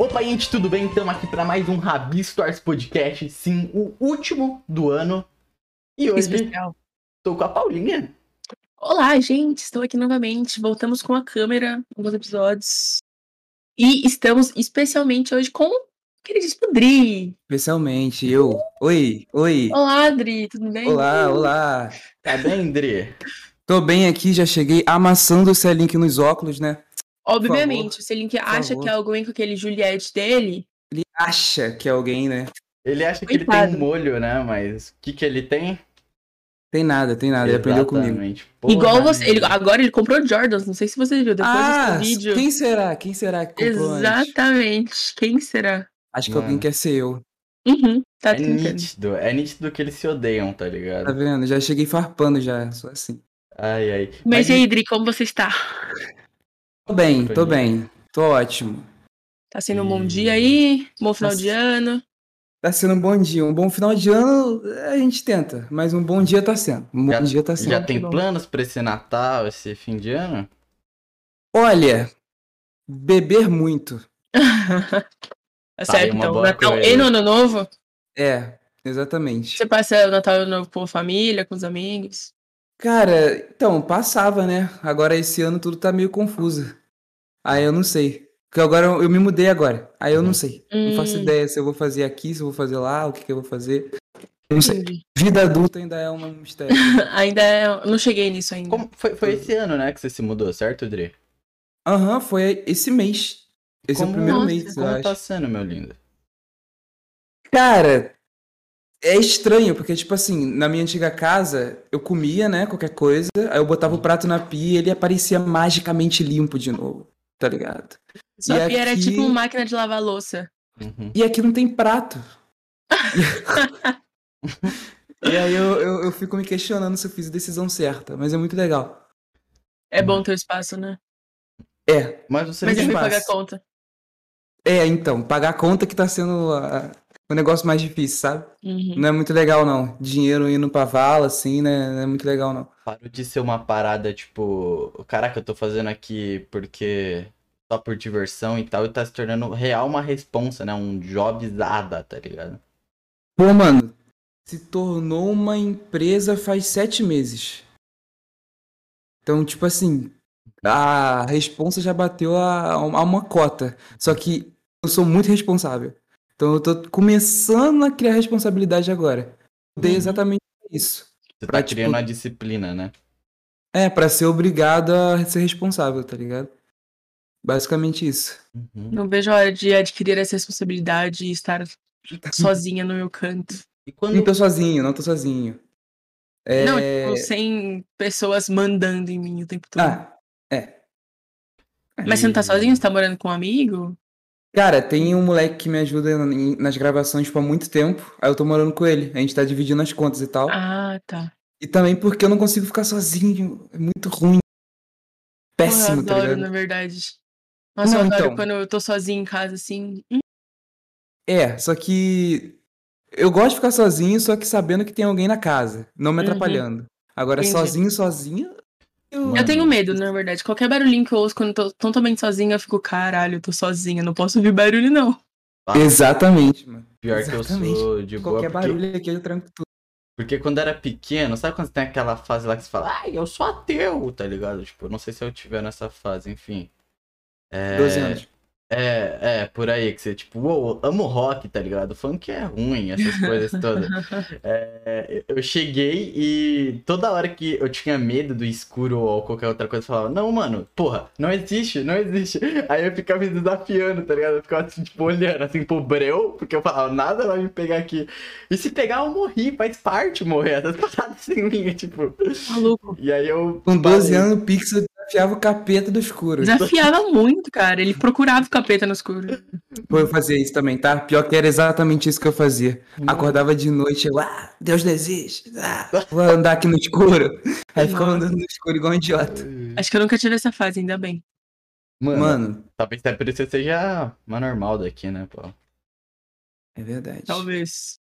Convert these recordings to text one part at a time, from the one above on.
Opa, gente, tudo bem? Estamos aqui para mais um Rabi Stars Podcast, sim, o último do ano. E hoje Especial. estou com a Paulinha. Olá, gente, estou aqui novamente. Voltamos com a câmera, alguns episódios. E estamos especialmente hoje com o queridíssimo Dri. Especialmente eu. Oi, oi. Olá, Dri, tudo bem? Olá, olá. Tá bem, Dri? Tô bem aqui, já cheguei amassando o Celink nos óculos, né? Obviamente, se ele que acha que é alguém com aquele Juliette dele, Ele acha que é alguém, né? Ele acha que ele Coitado. tem molho, né? Mas o que que ele tem? Tem nada, tem nada. Ele aprendeu comigo. Exatamente. Porra, igual você. Ele, agora ele comprou Jordans, não sei se você viu, depois Ah, desse vídeo. quem será? Quem será que comprou antes? Exatamente. Quem será? Acho que Mano. alguém quer ser eu. Uhum, tá É tentando. nítido, é nítido que eles se odeiam, tá Tá ligado? vendo? Já cheguei farpando já, só assim. Ai, ai. Mas e aí, Dri, como você está? Tô bem, tô bem. Tô ótimo. Tá sendo um bom dia aí? Bom final Nossa. de ano? Tá sendo um bom dia. Um bom final de ano, a gente tenta. Mas um bom dia tá sendo. Um bom Já- dia tá sendo. Já tem planos pra esse Natal, esse fim de ano? Olha, beber muito. Tá Aí, certo, então. Natal coisa. e no Ano Novo? É, exatamente. Você passa o Natal e o Ano Novo com a família, com os amigos? Cara, então, passava, né? Agora esse ano tudo tá meio confuso. Aí eu não sei. Porque agora eu, eu me mudei agora. Aí eu não sei. Não faço Hum. ideia se eu vou fazer aqui, se eu vou fazer lá, o que, que eu vou fazer. Eu não sei. Entendi. Vida adulta ainda é um mistério. ainda é... eu não cheguei nisso ainda. Como foi, foi esse ano, né, que você se mudou, certo, Dri? Aham, foi esse mês. Esse é Como- o primeiro Nossa, mês, eu Como acho. tá sendo, meu lindo? Cara, é estranho, porque, tipo assim, na minha antiga casa, eu comia, né, qualquer coisa, aí eu botava o prato na pia e ele aparecia magicamente limpo de novo, tá ligado? Sua e pia era aqui- tipo uma máquina de lavar louça. Uhum. E aqui não tem prato. e aí eu, eu, eu fico me questionando se eu fiz a decisão certa, mas é muito legal. É bom ter o espaço, né? É, Mas você Mas fui espaço. pagar a conta. é, então, pagar a conta que tá sendo a- o negócio mais difícil, sabe? Uhum. Não é muito legal, não. Dinheiro indo pra vala, assim, né? Não é muito legal, não. Parou de ser uma parada, tipo, caraca, eu tô fazendo aqui porque só por diversão e tal, e tá se tornando real uma responsa, né? Um jobzada, tá ligado? Pô, mano, se tornou uma empresa faz sete meses. Então, tipo assim, a responsa já bateu a, a uma cota. Só que eu sou muito responsável. Então eu tô começando a criar responsabilidade agora. Dei Uhum. exatamente isso. Você Pra, tá tipo- criando a disciplina, né? É, pra ser obrigado a ser responsável, tá ligado? Basicamente isso. Uhum. Não vejo a hora de adquirir essa responsabilidade e estar sozinha no meu canto. E quando. Não tô sozinho, não tô sozinho. É... Não, tipo, sem pessoas mandando em mim o tempo todo. Ah, é. Mas você não tá sozinho? Você tá morando com um amigo? Cara, tem um moleque que me ajuda nas gravações tipo, há muito tempo. Aí eu tô morando com ele. A gente tá dividindo as contas e tal. Ah, tá. E também porque eu não consigo ficar sozinho. É muito ruim. Péssimo, Porra, eu tá adoro, ligado? na verdade. Nossa, Não, eu adoro então. quando eu tô sozinha em casa, assim. Hum, É, só que. Eu gosto de ficar sozinho, só que sabendo que tem alguém na casa, não me Uhum. atrapalhando. Agora, Entendi. sozinho, sozinho. Eu... Mano, Eu tenho medo, na verdade. Qualquer barulhinho que eu ouço quando eu tô totalmente sozinha, eu fico, caralho, eu tô sozinha, não posso ouvir barulho, não. Ah, Exatamente, mano. pior que eu exatamente. sou de boa. Qualquer Porque, barulho aqui eu tranco tudo. porque quando era pequeno, sabe quando você tem aquela fase lá que você fala, ai, eu sou ateu, tá ligado? Tipo, eu não sei se eu tiver nessa fase, enfim. É... 12 anos. É, é, por aí, que você, tipo, uou, amo rock, tá ligado? Funk é ruim, essas coisas todas. É, eu cheguei e toda hora que eu tinha medo do escuro ou qualquer outra coisa, eu falava, não, mano, porra, não existe, não existe. Aí eu ficava me desafiando, tá ligado? Eu ficava assim, tipo, olhando assim pro breu, porque eu falava, nada vai me pegar aqui. E se pegar, eu morri, faz parte morrer, essas paradas em mim, tipo. Maluco. E aí eu. Com 12 parei. anos, o Pixel desafiava o capeta do escuro. Desafiava muito, cara. Ele procurava o capeta no escuro. Pô, eu fazia isso também, tá? Pior que era exatamente isso que eu fazia. Acordava de noite, eu, ah, Deus não existe. Ah, vou andar aqui no escuro. Aí ficava andando no escuro igual um idiota. Acho que eu nunca tive essa fase, ainda bem. Mano, Mano, talvez até por isso você seja uma normal daqui, né, pô? é verdade. Talvez.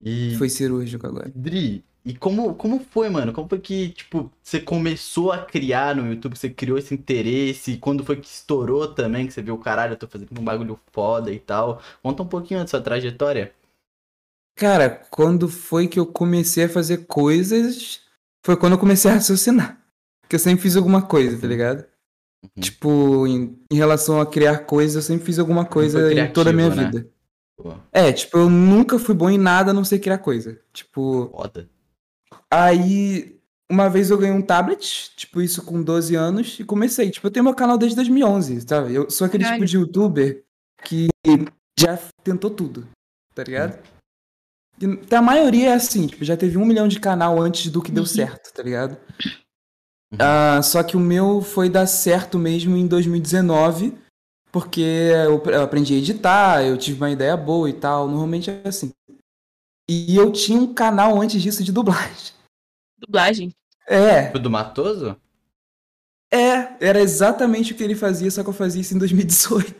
E. Foi cirúrgico agora. Dri, e como, como foi, mano? Como foi que, tipo, você começou a criar no YouTube? Você criou esse interesse? Quando foi que estourou também? Que você viu, caralho, eu tô fazendo um bagulho foda e tal. Conta um pouquinho da sua trajetória. Cara, quando foi que eu comecei a fazer coisas, foi quando eu comecei a raciocinar. Porque eu sempre fiz alguma coisa, tá ligado? Uhum. Tipo, em, em relação a criar coisas, eu sempre fiz alguma coisa foi em toda a minha criativo, né? vida. Pô, É, tipo, eu nunca fui bom em nada a não ser criar coisa. Tipo, foda. Aí uma vez eu ganhei um tablet, tipo, isso com 12 anos, e comecei. Tipo, eu tenho meu canal desde 2011, sabe? Eu sou aquele tipo de youtuber que já tentou tudo, tá ligado? E a maioria é assim, tipo, já teve um milhão de canal antes do que deu Uhum. certo, tá ligado? Ah, só que o meu foi dar certo mesmo em 2019, porque eu aprendi a editar, eu tive uma ideia boa e tal, normalmente é assim. E eu tinha um canal antes disso de dublagem. Dublagem. É, Foi do Matoso? é, era exatamente o que ele fazia, só que eu fazia isso em 2018.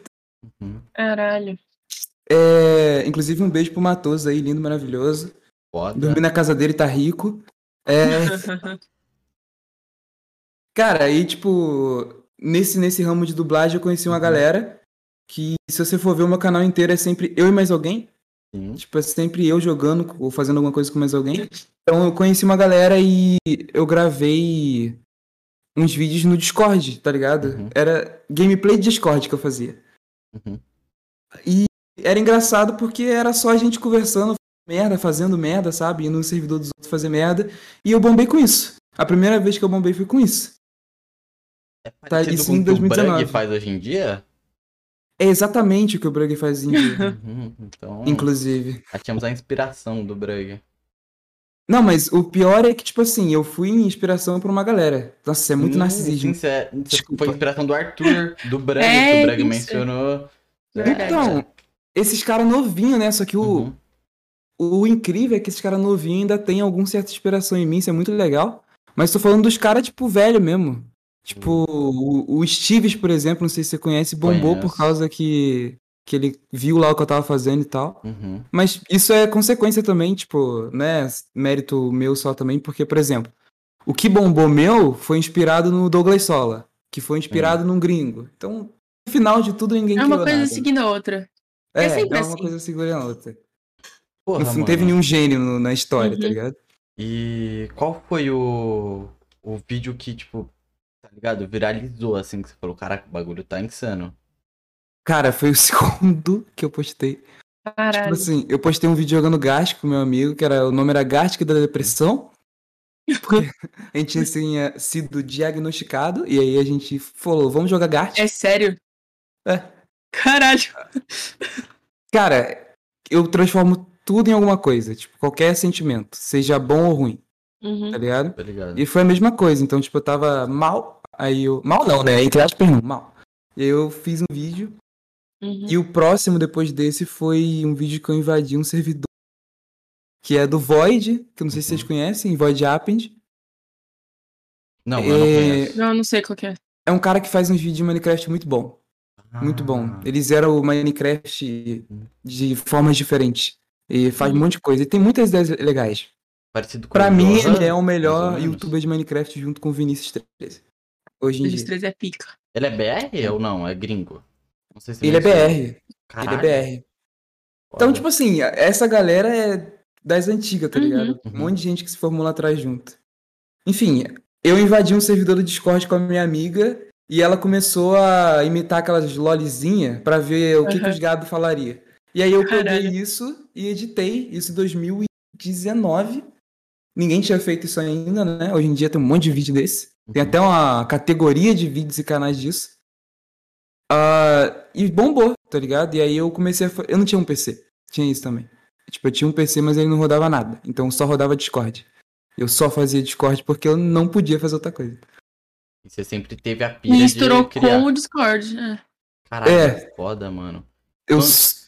Uhum. Caralho. É, inclusive um beijo pro Matoso aí, lindo, maravilhoso. Foda. Dormi na casa dele, tá rico. É, cara, aí tipo, nesse, nesse ramo de dublagem eu conheci uma Uhum. galera que, se você for ver o meu canal inteiro, é sempre eu e mais alguém. Sim. Tipo, é sempre eu jogando ou fazendo alguma coisa com mais alguém. Então eu conheci uma galera e eu gravei uns vídeos no Discord, tá ligado? Uhum. Era gameplay de Discord que eu fazia. Uhum. E era engraçado porque era só a gente conversando merda, fazendo merda, sabe? Indo no servidor dos outros fazer merda. E eu bombei com isso. A primeira vez que eu bombei foi com isso. É Tá, isso em o que o 2019. Brug faz hoje em dia? É exatamente o que o Brug faz em dia, Uhum. Então, inclusive. achamos a inspiração do Brug. Não, mas o pior é que, tipo assim, eu fui inspiração pra uma galera. Nossa, é muito Sim, narcisismo. Sim, você, é- você Desculpa. foi inspiração do Arthur, do Brug, É, que o Brug isso. mencionou. Verdade. Então, esses caras novinhos, né? Só que o, Uhum. o incrível é que esses caras novinhos ainda tem alguma certa inspiração em mim, isso é muito legal. Mas tô falando dos caras, tipo, velho mesmo. Tipo, o, o Steves, por exemplo, não sei se você conhece, bombou por causa que, que ele viu lá o que eu tava fazendo e tal. Uhum. Mas isso é consequência também, tipo, né? Mérito meu só também, porque, por exemplo, o que bombou meu foi inspirado no Douglas Sola, que foi inspirado num gringo. Então, no final de tudo, ninguém É uma coisa nada. seguindo a outra. É, é sempre é uma assim. coisa segura a outra. Porra, não, não teve nenhum gênio no- na história, tá Uhum. ligado? E qual foi o, o vídeo que, tipo, tá ligado? Viralizou, assim, que você falou, caraca, o bagulho tá insano. Cara, foi o segundo que eu postei. Tipo Caralho. assim, eu postei um vídeo jogando Gartic com meu amigo, que era o nome era Gartic da Depressão. Porque a gente tinha sido diagnosticado, e aí a gente falou, vamos jogar Gartic. É sério? É. Caralho. Cara, eu transformo tudo em alguma coisa, tipo, qualquer sentimento, seja bom ou ruim, Uhum. tá ligado? Tá ligado? E foi a mesma coisa, então, tipo, eu tava mal, aí eu. Mal não, né? Entre aspas, não, mal. E aí eu fiz um vídeo, Uhum. e o próximo depois desse foi um vídeo que eu invadi um servidor, que é do Void, que eu não sei se vocês conhecem, Void Append. Não, eu não É, conheço. Não, não sei qual que é. É um cara que faz uns vídeos de Minecraft muito bom. Muito bom. Ah, Ele zera o Minecraft de formas diferentes. E faz um monte de coisa. E tem muitas ideias legais. Parecido com Pra o mim, ele é o melhor youtuber de Minecraft junto com o Vinícius 13. Hoje em dia. Registrez é pica. Ele é BR ou não? É gringo? Não sei se Ele é. BR. Caralho, Ele é BR. Então, tipo assim, essa galera é das antigas, tá Uhum. ligado? Uhum. Um monte de gente que se formou lá atrás junto. Enfim, eu invadi um servidor do Discord com a minha amiga e ela começou a imitar aquelas lolzinha pra ver o que, que os gados falaria. E aí eu peguei Caralho. isso e editei isso em 2019. Ninguém tinha feito isso ainda, né? Hoje em dia tem um monte de vídeo desse. Tem até uma categoria de vídeos e canais disso. Ah, e bombou, tá ligado? E aí eu comecei a. Eu não tinha um PC. Tinha isso também. Tipo, eu tinha um PC, mas ele não rodava nada. Então só rodava Discord. Eu só fazia Discord porque eu não podia fazer outra coisa. E você sempre teve a pilha E misturou de criar. com o Discord. É. Caralho, É. foda, mano. Eu,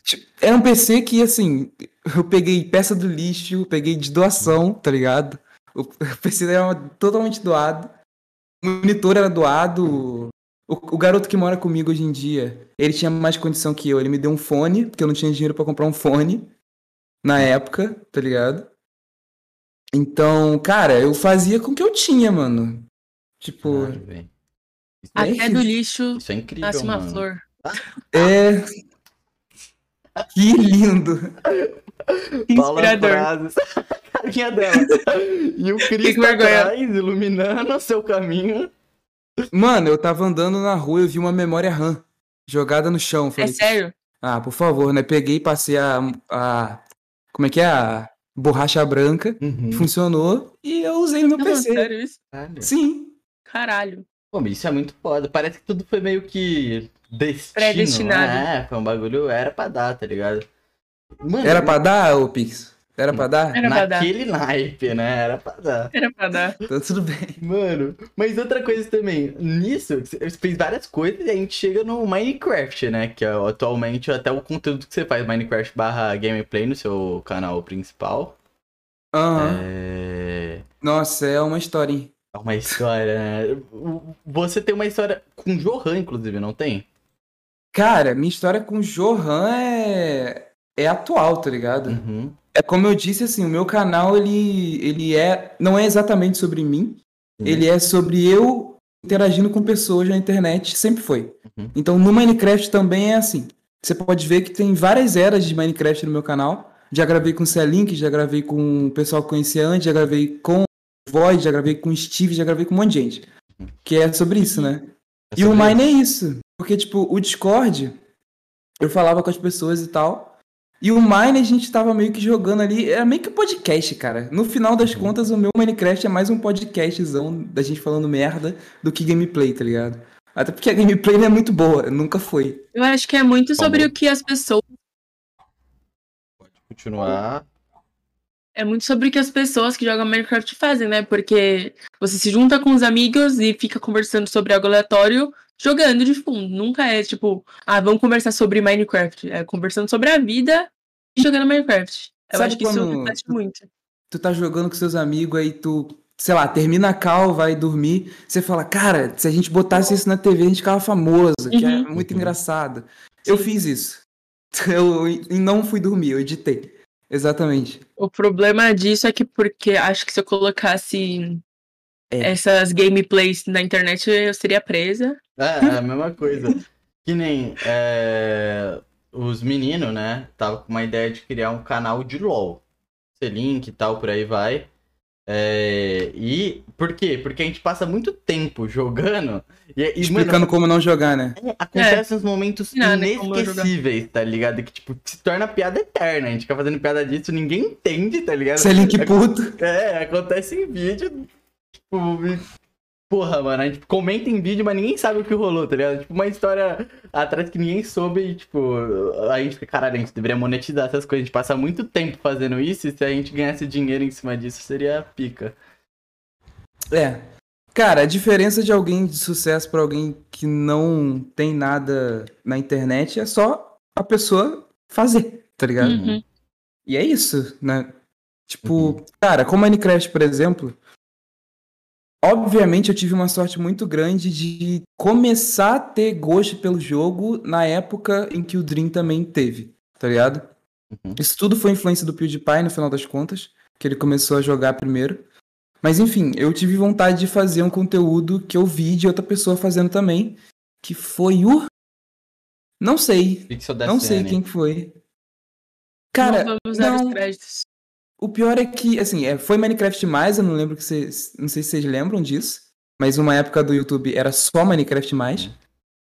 tipo, era um PC que, assim, eu peguei peça do lixo, peguei de doação, tá ligado? O PC era totalmente doado. O monitor era doado. O, o garoto que mora comigo hoje em dia, ele tinha mais condição que eu. Ele me deu um fone, porque eu não tinha dinheiro pra comprar um fone na época, tá ligado? Então, cara, eu fazia com o que eu tinha, mano. Tipo, É Até do isso. lixo isso é incrível, nasce uma mano. flor. é. Que lindo. Inspirador. Carinha dela. E o Cristo vergonha. atrás, iluminando o seu caminho. Mano, eu tava andando na rua e eu vi uma memória RAM jogada no chão. É Falei, sério? ah, por favor, né? Peguei e passei a, a. Como é que é? A borracha branca. Uhum. Funcionou e eu usei no meu Não, PC. sério isso? Caralho. Sim. Caralho. Pô, mas isso é muito foda. Parece que tudo foi meio que destino. Predestinado. É, foi um bagulho, era pra dar, tá ligado? Mano, Era pra dar, ô Pix? Era pra dar? Era pra dar. naquele naipe, né? Era pra dar. Era pra dar. Então tudo bem. Mano, mas outra coisa também, nisso, você fez várias coisas e a gente chega no Minecraft, né? Que é atualmente até o conteúdo que você faz, Minecraft barra gameplay no seu canal principal. Aham. É... Nossa, é uma história, hein? é uma história, né? Você tem uma história com Johan, inclusive, não tem? Cara, minha história com o Johan é. É atual, tá ligado? Uhum. É como eu disse, assim, o meu canal, ele, ele é. Não é exatamente sobre mim. Sim. Ele é sobre eu interagindo com pessoas na internet, sempre foi. Uhum. Então no Minecraft também é assim. Você pode ver que tem várias eras de Minecraft no meu canal. Já gravei com o C-Link, já gravei com o pessoal que conhecia antes, já gravei com o Void, já gravei com o Steve, já gravei com um monte de gente. Que é sobre isso, né? É E o sobre Mine é isso. Porque, tipo, o Discord, eu falava com as pessoas e tal. E o Mine a gente tava meio que jogando ali. Era meio que um podcast, cara. No final das contas, o meu Minecraft é mais um podcastzão da gente falando merda do que gameplay, tá ligado? Até porque a gameplay não é muito boa, nunca foi. Eu acho que é muito sobre bom. o que as pessoas. Continuar. É muito sobre o que as pessoas que jogam Minecraft fazem, né? Porque você se junta com os amigos e fica conversando sobre algo aleatório, jogando de fundo. Nunca é tipo, ah, vamos conversar sobre Minecraft. É conversando sobre a vida jogando Minecraft. Eu Sabe acho que isso reflete muito. Tu tá jogando com seus amigos aí, tu, sei lá, termina a call, vai dormir. Você fala, cara, se a gente botasse isso na TV, a gente ficava famoso, que é Uhum. muito Uhum. engraçado. Eu Sim. fiz isso. Eu e não fui dormir, eu editei. Exatamente. O problema disso é que porque acho que se eu colocasse É. essas gameplays na internet, eu seria presa. É, é a mesma coisa. Que nem é, os meninos, né? Tava com uma ideia de criar um canal de LOL. Ser link e tal, por aí vai. É, e por quê? Porque a gente passa muito tempo jogando e, e Explicando mano, como não jogar, né? é, acontecem uns momentos Nada como eu jogar. inesquecíveis, tá ligado? Que tipo, se torna piada eterna. A gente fica fazendo piada disso, ninguém entende, tá ligado? Você é link puto. É, acontece em vídeo. Tipo, porra, mano, a gente comenta em vídeo, mas ninguém sabe o que rolou, tá ligado? Tipo, uma história atrás que ninguém soube e, tipo, a gente fica, caralho, a gente deveria monetizar essas coisas. A gente passa muito tempo fazendo isso e se a gente ganhasse dinheiro em cima disso, seria pica. É. Cara, a diferença de alguém de sucesso pra alguém que não tem nada na internet é só a pessoa fazer, tá ligado? Uhum. E é isso, né? Tipo, Uhum. cara, com Minecraft, por exemplo, obviamente eu tive uma sorte muito grande de começar a ter gosto pelo jogo na época em que o Dream também teve, tá ligado? Uhum. Isso tudo foi influência do PewDiePie, no final das contas, que ele começou a jogar primeiro. Mas enfim, eu tive vontade de fazer um conteúdo que eu vi de outra pessoa fazendo também, que foi o... Não sei, Pixel não sei quem foi. Cara, não vamos dar não- os créditos. O pior é que, assim, é, foi Minecraft mais, eu não lembro que vocês. Não sei se vocês lembram disso. Mas uma época do YouTube era só Minecraft mais.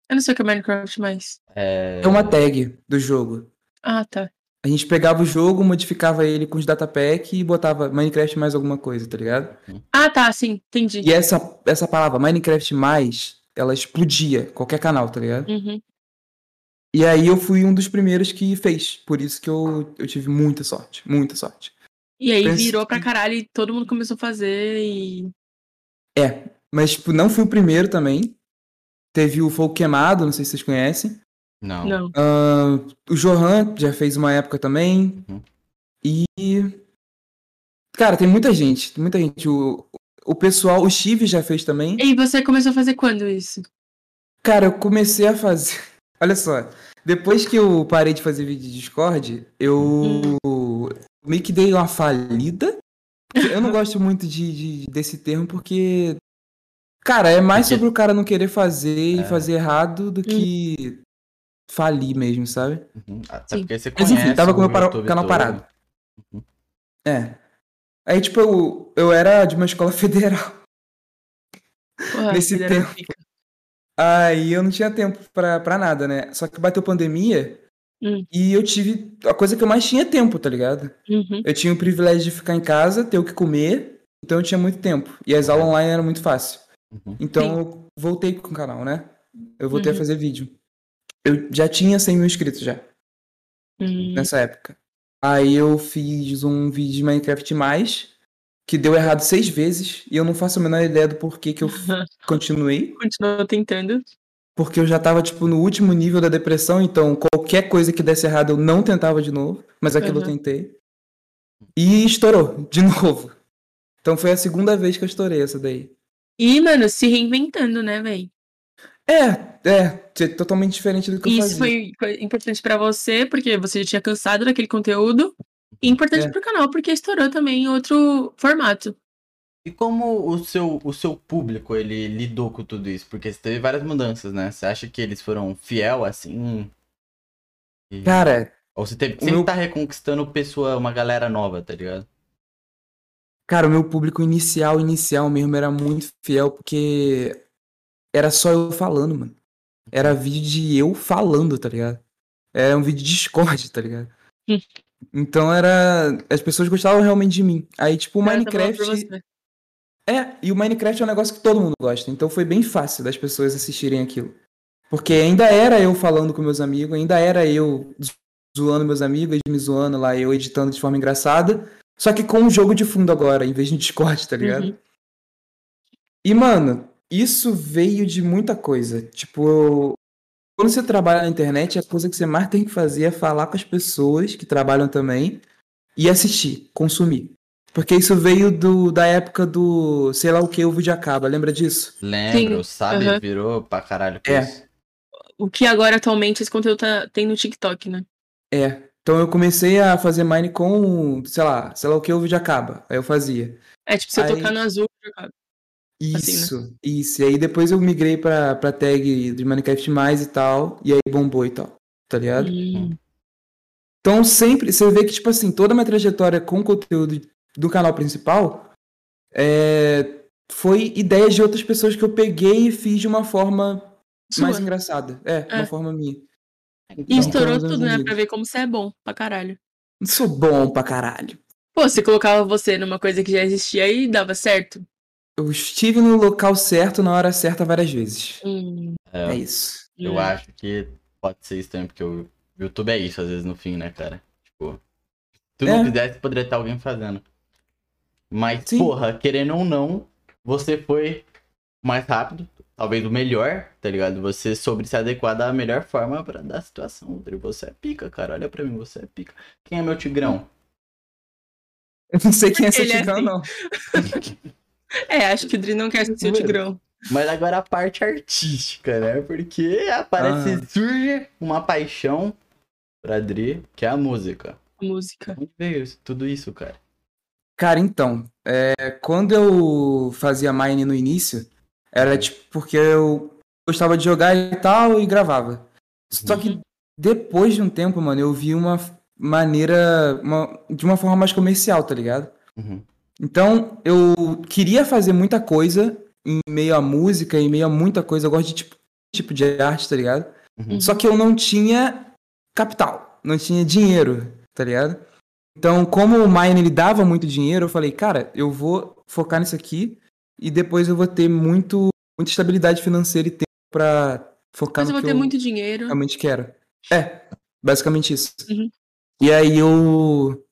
Eu não sei o que é Minecraft mais. É... É uma tag do jogo. Ah, tá. A gente pegava o jogo, modificava ele com os datapack e botava Minecraft mais alguma coisa, tá ligado? Ah, tá, sim, entendi. E essa, essa palavra, Minecraft mais, ela explodia qualquer canal, tá ligado? Uhum. E aí eu fui um dos primeiros que fez. Por isso que eu, eu tive muita sorte, muita sorte. E aí Penso virou pra caralho e todo mundo começou a fazer e. É, mas tipo, não fui o primeiro também. Teve o Fogo Queimado, não sei se vocês conhecem. Não. Não. Ah, o Johan já fez uma época também. Uhum. E. Cara, tem muita gente. Tem muita gente. O, o pessoal, o Steve já fez também. E você começou a fazer quando isso? Cara, eu comecei a fazer. Olha só. Depois que eu parei de fazer vídeo de Discord, eu meio que dei uma falida. Eu não gosto muito de, de- desse termo porque. Cara, é mais sobre o cara não querer fazer e É. fazer errado do que falir mesmo, sabe? Uhum. Até Sim. porque você Mas conhece enfim, tava com o meu para- canal parado. Uhum. É. Aí, tipo, eu, eu era de uma escola federal. Porra, Nesse tempo. Aí eu não tinha tempo pra, pra nada, né? Só que bateu pandemia Hum. e eu tive a coisa que eu mais tinha tempo, tá ligado? Uhum. Eu tinha o privilégio de ficar em casa, ter o que comer, então eu tinha muito tempo. E as aulas online eram muito fácil. Uhum. Então Sim. eu voltei com o canal, né? Eu voltei Uhum. a fazer vídeo. Eu já tinha 100 mil inscritos já, Hum. nessa época. Aí eu fiz um vídeo de Minecraft mais, que deu errado seis vezes, e eu não faço a menor ideia do porquê que eu continuei. Continua tentando. Porque eu já tava, tipo, no último nível da depressão, então qualquer coisa que desse errado eu não tentava de novo, mas aquilo eu Uhum. tentei. E estourou, de novo. Então foi a segunda vez que eu estourei essa daí. E, mano, se reinventando, né, velho? É, é, t- totalmente diferente do que eu Isso fazia. foi foi importante pra você, porque você já tinha cansado daquele conteúdo. E importante É. pro canal, porque estourou também em outro formato. E como o seu, o seu público, ele lidou com tudo isso? Porque você teve várias mudanças, né? Você acha que eles foram fiel, assim? E- Cara, Ou você teve, o sempre meu- tá reconquistando pessoa, uma galera nova, tá ligado? cara, o meu público inicial, inicial mesmo, era muito fiel, porque era só eu falando, mano. Era vídeo de eu falando, tá ligado? Era um vídeo de Discord, tá ligado? Então era. As pessoas gostavam realmente de mim. Aí, tipo, o tá Minecraft. É, e o Minecraft é um negócio que todo mundo gosta. Então foi bem fácil das pessoas assistirem aquilo. Porque ainda era eu falando com meus amigos, ainda era eu zoando meus amigos, me zoando lá, eu editando de forma engraçada. Só que com um jogo de fundo agora, em vez de Discord, tá ligado? Uhum. E, mano, isso veio de muita coisa. Tipo, quando você trabalha na internet, a coisa que você mais tem que fazer é falar com as pessoas que trabalham também e assistir, consumir. Porque isso veio do, da época do sei lá o que, o vídeo acaba, lembra disso? Lembro, sabe? aham. Virou pra caralho com É. isso. O que agora atualmente esse conteúdo tá, tem no TikTok, né? É. Então eu comecei a fazer mine com, sei lá, sei lá o que, o vídeo acaba. Aí eu fazia. É tipo, se eu Aí- tocar no azul, acaba. Assim, né? Isso, isso. E aí depois eu migrei pra, pra tag de Minecraft mais e tal, e aí bombou e tal, tá ligado? Hum. Então sempre, você vê que, tipo assim, toda a minha trajetória com conteúdo do canal principal é, foi ideias de outras pessoas que eu peguei e fiz de uma forma mais Sua. engraçada. É, É. uma forma minha. E Então, estourou tudo, né? amigos. Pra ver como você é bom pra caralho. Não sou bom pra caralho. Pô, você colocava você numa coisa que já existia e dava certo. Eu estive no local certo na hora certa várias vezes. Hum, É isso. Eu hum. acho que pode ser isso também, porque o YouTube é isso, às vezes, no fim, né, cara? Tipo, se tu não É. fizesse, poderia estar alguém fazendo. Mas, Sim. porra, querendo ou não, você foi mais rápido, talvez o melhor, tá ligado? Você soube se adequar da melhor forma pra dar a situação. Rodrigo. Você é pica, cara. Olha pra mim, você é pica. Quem é meu tigrão? Eu não sei quem é esse Ele é Tigrão, assim. não. É, acho que o Dri não quer ser o Tigrão. Mas agora a parte artística, né? Porque aparece, Ah. surge uma paixão pra Dri, que é a música. A música. Onde veio tudo isso, cara? Cara, então, é, quando eu fazia Mine no início, era tipo porque eu gostava de jogar e tal e gravava. Só que Uhum. depois de um tempo, mano, eu vi uma maneira, uma- de uma forma mais comercial, tá ligado? Uhum. Então, eu queria fazer muita coisa em meio à música, em meio a muita coisa. Eu gosto de tipo, tipo de arte, tá ligado? Uhum. Só que eu não tinha capital, não tinha dinheiro, tá ligado? Então, como o Mine ele dava muito dinheiro, eu falei, cara, eu vou focar nisso aqui e depois eu vou ter muito, muita estabilidade financeira e tempo pra focar Mas eu no vou que ter eu muito dinheiro. realmente quero. É, basicamente isso. Uhum. E aí eu.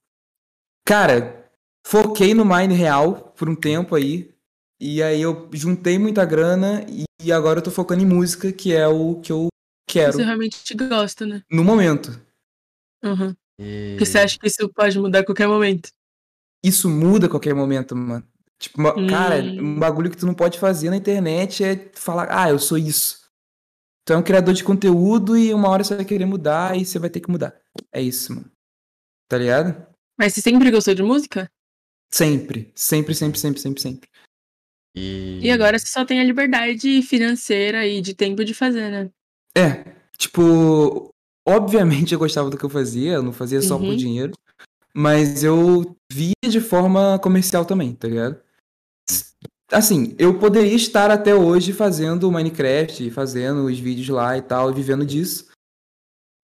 Cara, foquei no Mine real por um tempo aí. E aí eu juntei muita grana e agora eu tô focando em música, que é o que eu quero Você realmente gosta, né? no momento. Uhum. E... Porque você acha que isso pode mudar a qualquer momento. Isso muda a qualquer momento, mano. Tipo, uma- cara, Hum. um bagulho que tu não pode fazer na internet é falar, ah, eu sou isso. Tu é um criador de conteúdo e uma hora você vai querer mudar e você vai ter que mudar. É isso, mano. Tá ligado? Mas você sempre gostou de música? Sempre, sempre, sempre, sempre, sempre, sempre. E, E agora você só tem a liberdade financeira e de tempo de fazer, né? É, tipo, obviamente eu gostava do que eu fazia, eu não fazia só por Uhum. dinheiro, mas eu via de forma comercial também, tá ligado? Assim, eu poderia estar até hoje fazendo Minecraft, fazendo os vídeos lá e tal, vivendo disso.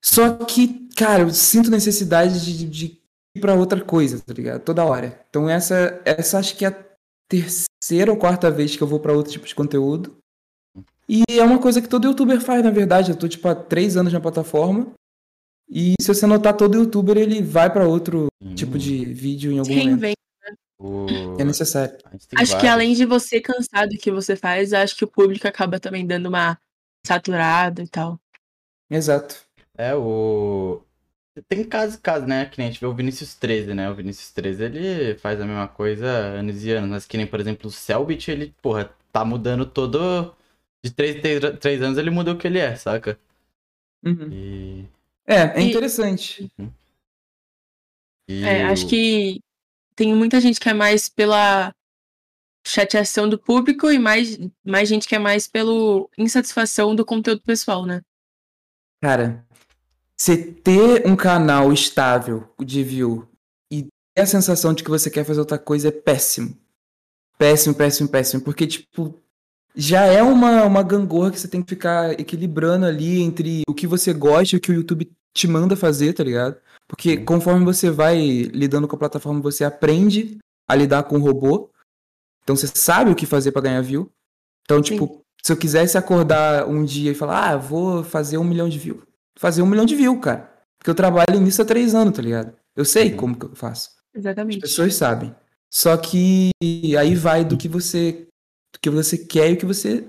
Só que, cara, eu sinto necessidade de, de ir pra outra coisa, tá ligado? Toda hora. Então essa, essa acho que é a terceira ou quarta vez que eu vou pra outro tipo de conteúdo. E é uma coisa que todo youtuber faz, na verdade. Eu tô, tipo, há três anos na plataforma. E se você notar, todo youtuber, ele vai pra outro Hum, tipo de vídeo em algum momento. reinventa. o- É necessário. Acho que vários. além de você cansar do que você faz, acho que o público acaba também dando uma saturada e tal. Exato. É, o. Tem casos e casos, né? Que nem a gente vê o Vinícius 13, né? O Vinícius 13, ele faz a mesma coisa anos e anos. Mas que nem, por exemplo, o Selbit, ele, porra, tá mudando todo. De 3 em 3 anos ele muda o que ele é, saca? Uhum. E. É, é E- interessante. e É, acho que tem muita gente que é mais pela chateação do público e mais, mais gente que é mais pelo insatisfação do conteúdo pessoal, né? Cara, você ter um canal estável de view e ter a sensação de que você quer fazer outra coisa é péssimo. Péssimo, péssimo, péssimo. Porque, tipo, já é uma, uma gangorra que você tem que ficar equilibrando ali entre o que você gosta e o que o YouTube te manda fazer, tá ligado? Porque Sim. conforme você vai lidando com a plataforma, você aprende a lidar com o robô. Então você sabe o que fazer pra ganhar view. Então, Sim. tipo, se eu quisesse acordar um dia e falar, ah, vou fazer um milhão de views. Fazer um milhão de views, cara. Porque eu trabalho nisso há três anos, tá ligado? Eu sei Uhum. como que eu faço. As Exatamente. pessoas sabem. Só que aí vai do que você que você quer e o que você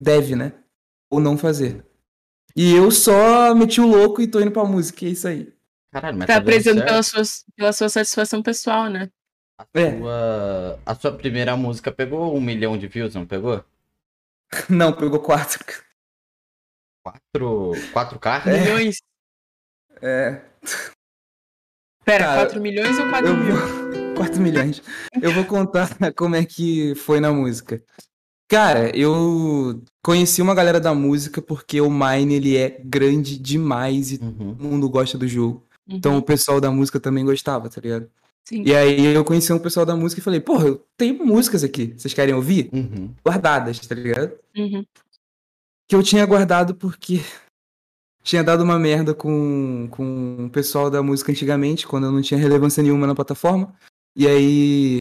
deve, né? Ou não fazer. E eu só meti o louco e tô indo pra música, e é isso aí. Caralho, mas Tá tá prezando pela sua, pela sua satisfação pessoal, né? É. Sua- A sua primeira música pegou um milhão de views, não pegou? Não, pegou quatro. 4, 4K? É. Milhões. É, Pera, Cara, 4 milhões ou 4 eu mil? Vou... 4 milhões. Eu vou contar como é que foi na música. Cara, eu conheci uma galera da música porque o Mine ele é grande demais e Uhum. todo mundo gosta do jogo. Uhum, Então o pessoal da música também gostava, tá ligado? sim. E aí eu conheci um pessoal da música e falei, porra, eu tenho músicas aqui, vocês querem ouvir? Uhum. Guardadas, tá ligado? Uhum. Que eu tinha guardado porque tinha dado uma merda com, com o pessoal da música antigamente, quando eu não tinha relevância nenhuma na plataforma. E aí.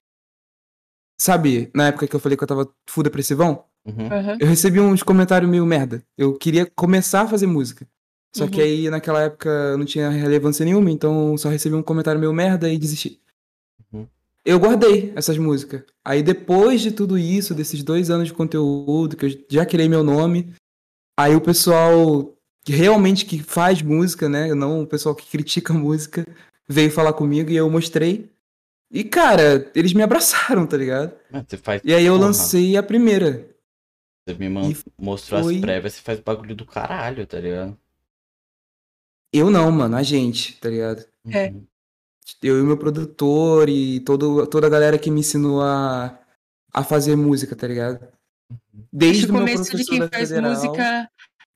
Sabe, na época que eu falei que eu tava full depressivão, Uhum. Aham. eu recebi uns comentários meio merda. Eu queria começar a fazer música. Só que Uhum. aí naquela época eu não tinha relevância nenhuma, então só recebi um comentário meio merda e desisti. Uhum. Eu guardei essas músicas. Aí depois de tudo isso, desses dois anos de conteúdo, que eu já criei meu nome, aí o pessoal que realmente que faz música, né? Não o pessoal que critica música, veio falar comigo e eu mostrei. E, cara, eles me abraçaram, tá ligado? Você faz. E aí eu Porra. lancei a primeira. Você me man- E mostrou foi- as prévias, você faz bagulho do caralho, tá ligado? Eu não, mano, a gente, tá ligado? É. Uhum. Eu e o meu produtor e todo, toda a galera que me ensinou a, a fazer música, tá ligado? Desde Acho o começo de quem faz Federal. música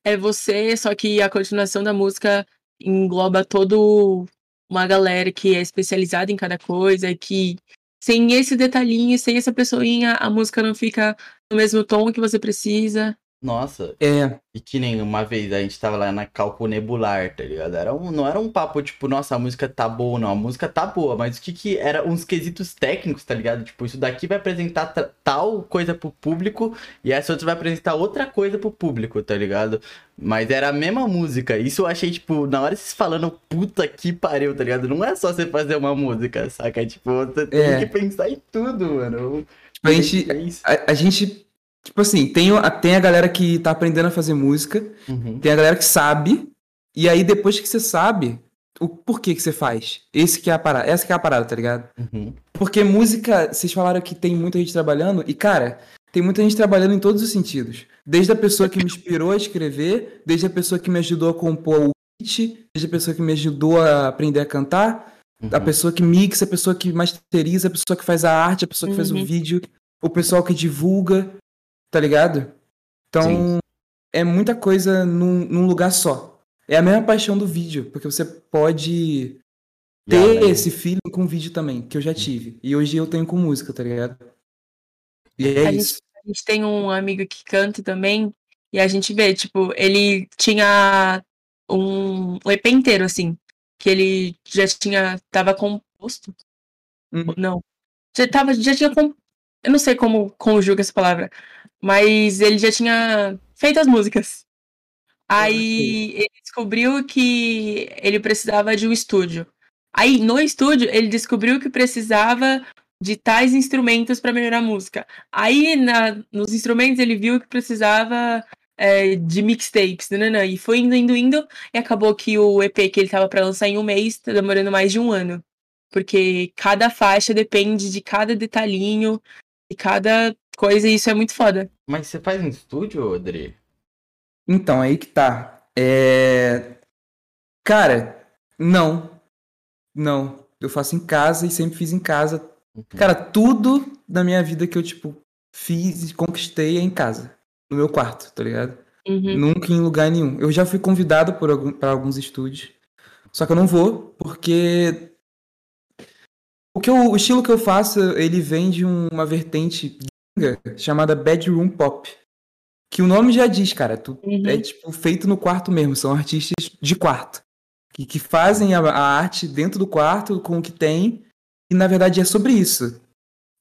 é você, só que a continuação da música engloba todo uma galera que é especializada em cada coisa, que sem esse detalhinho, sem essa pessoinha, a música não fica no mesmo tom que você precisa. Nossa, É, e que nem uma vez a gente tava lá na Cálculo Nebular, tá ligado? Era um, não era um papo tipo, nossa, a música tá boa não, a música tá boa, mas o que que era uns quesitos técnicos, tá ligado? Tipo, isso daqui vai apresentar ta- tal coisa pro público e essa outra vai apresentar outra coisa pro público, tá ligado? Mas era a mesma música. Isso eu achei, tipo, na hora vocês falando, puta que pariu, tá ligado? Não é só você fazer uma música, saca? Tipo, você tem É. que pensar em tudo, mano. tipo, a gente, É a, a gente, tipo assim, tem, a- tem a galera que tá aprendendo a fazer música, Uhum. tem a galera que sabe, e aí depois que você sabe, o porquê que você faz. Esse que é a parada, essa que é a parada, tá ligado? Uhum. Porque música, vocês falaram que tem muita gente trabalhando, e cara, tem muita gente trabalhando em todos os sentidos. Desde a pessoa que me inspirou a escrever, desde a pessoa que me ajudou a compor o beat, desde a pessoa que me ajudou a aprender a cantar, A Uhum. pessoa que mixa, a pessoa que masteriza, a pessoa que faz a arte, a pessoa que faz o Uhum. vídeo, o pessoal que divulga, tá ligado? Então, Sim. é muita coisa num, num lugar só. É a mesma paixão do vídeo, porque você pode ter além- esse feeling com vídeo também, que eu já tive. E hoje eu tenho com música, tá ligado? E é A gente- isso. A gente tem um amigo que canta também, e a gente vê, tipo, ele tinha um, EP inteiro, assim, que ele já tinha, tava composto. Uhum. Não. Já, tava, já tinha, com, eu não sei como conjuga essa palavra, mas ele já tinha feito as músicas. Aí ele descobriu que ele precisava de um estúdio. Aí no estúdio ele descobriu que precisava de tais instrumentos para melhorar a música. Aí na- nos instrumentos ele viu que precisava é, de mixtapes, nananã, e foi indo, indo, indo, e acabou que o EP que ele tava para lançar em um mês tá demorando mais de um ano. Porque cada faixa depende de cada detalhinho, de cada coisa, e isso é muito foda. Mas você faz em estúdio, Adri? Então, aí que tá. É... Cara, não. Não. Eu faço em casa e sempre fiz em casa. Uhum. Cara, tudo da minha vida que eu, tipo, fiz e conquistei é em casa. No meu quarto, tá ligado? Uhum. Nunca em lugar nenhum. Eu já fui convidado por algum, para alguns estúdios. Só que eu não vou, porque. O, que eu- o estilo que eu faço, ele vem de um- uma vertente gringa chamada Bedroom Pop. Que o nome já diz, cara. Tu, Uhum. É tipo feito no quarto mesmo. São artistas de quarto. Que, que fazem a, a arte dentro do quarto com o que tem. E na verdade é sobre isso.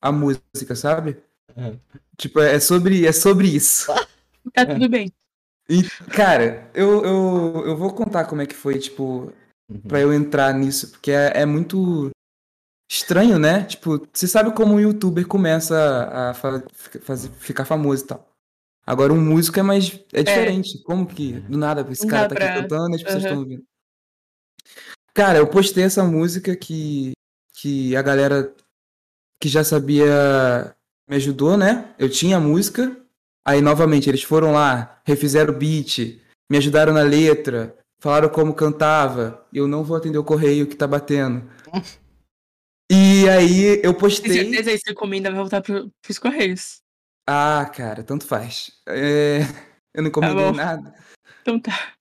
A música, sabe? Uhum. Tipo, é sobre, é sobre isso. Tá tudo bem. E, cara, eu, eu, eu vou contar como é que foi, tipo, Uhum. pra eu entrar nisso, porque é, é muito estranho, né? Tipo, você sabe como um youtuber começa a fa fazer, ficar famoso e tal. Agora, um músico é mais. É diferente. Como que, do nada, esse cara tá aqui cantando e as pessoas estão ouvindo. Cara, eu postei essa música que, que a galera que já sabia me ajudou, né? Eu tinha a música. Aí, novamente, eles foram lá, refizeram o beat, me ajudaram na letra, falaram como cantava. Eu não vou atender o correio que tá batendo. E aí eu Tem postei. certeza que essa encomenda vai voltar pro, pros Correios. Ah, cara, tanto faz. É, Eu não encomendei bom. nada. Então tá.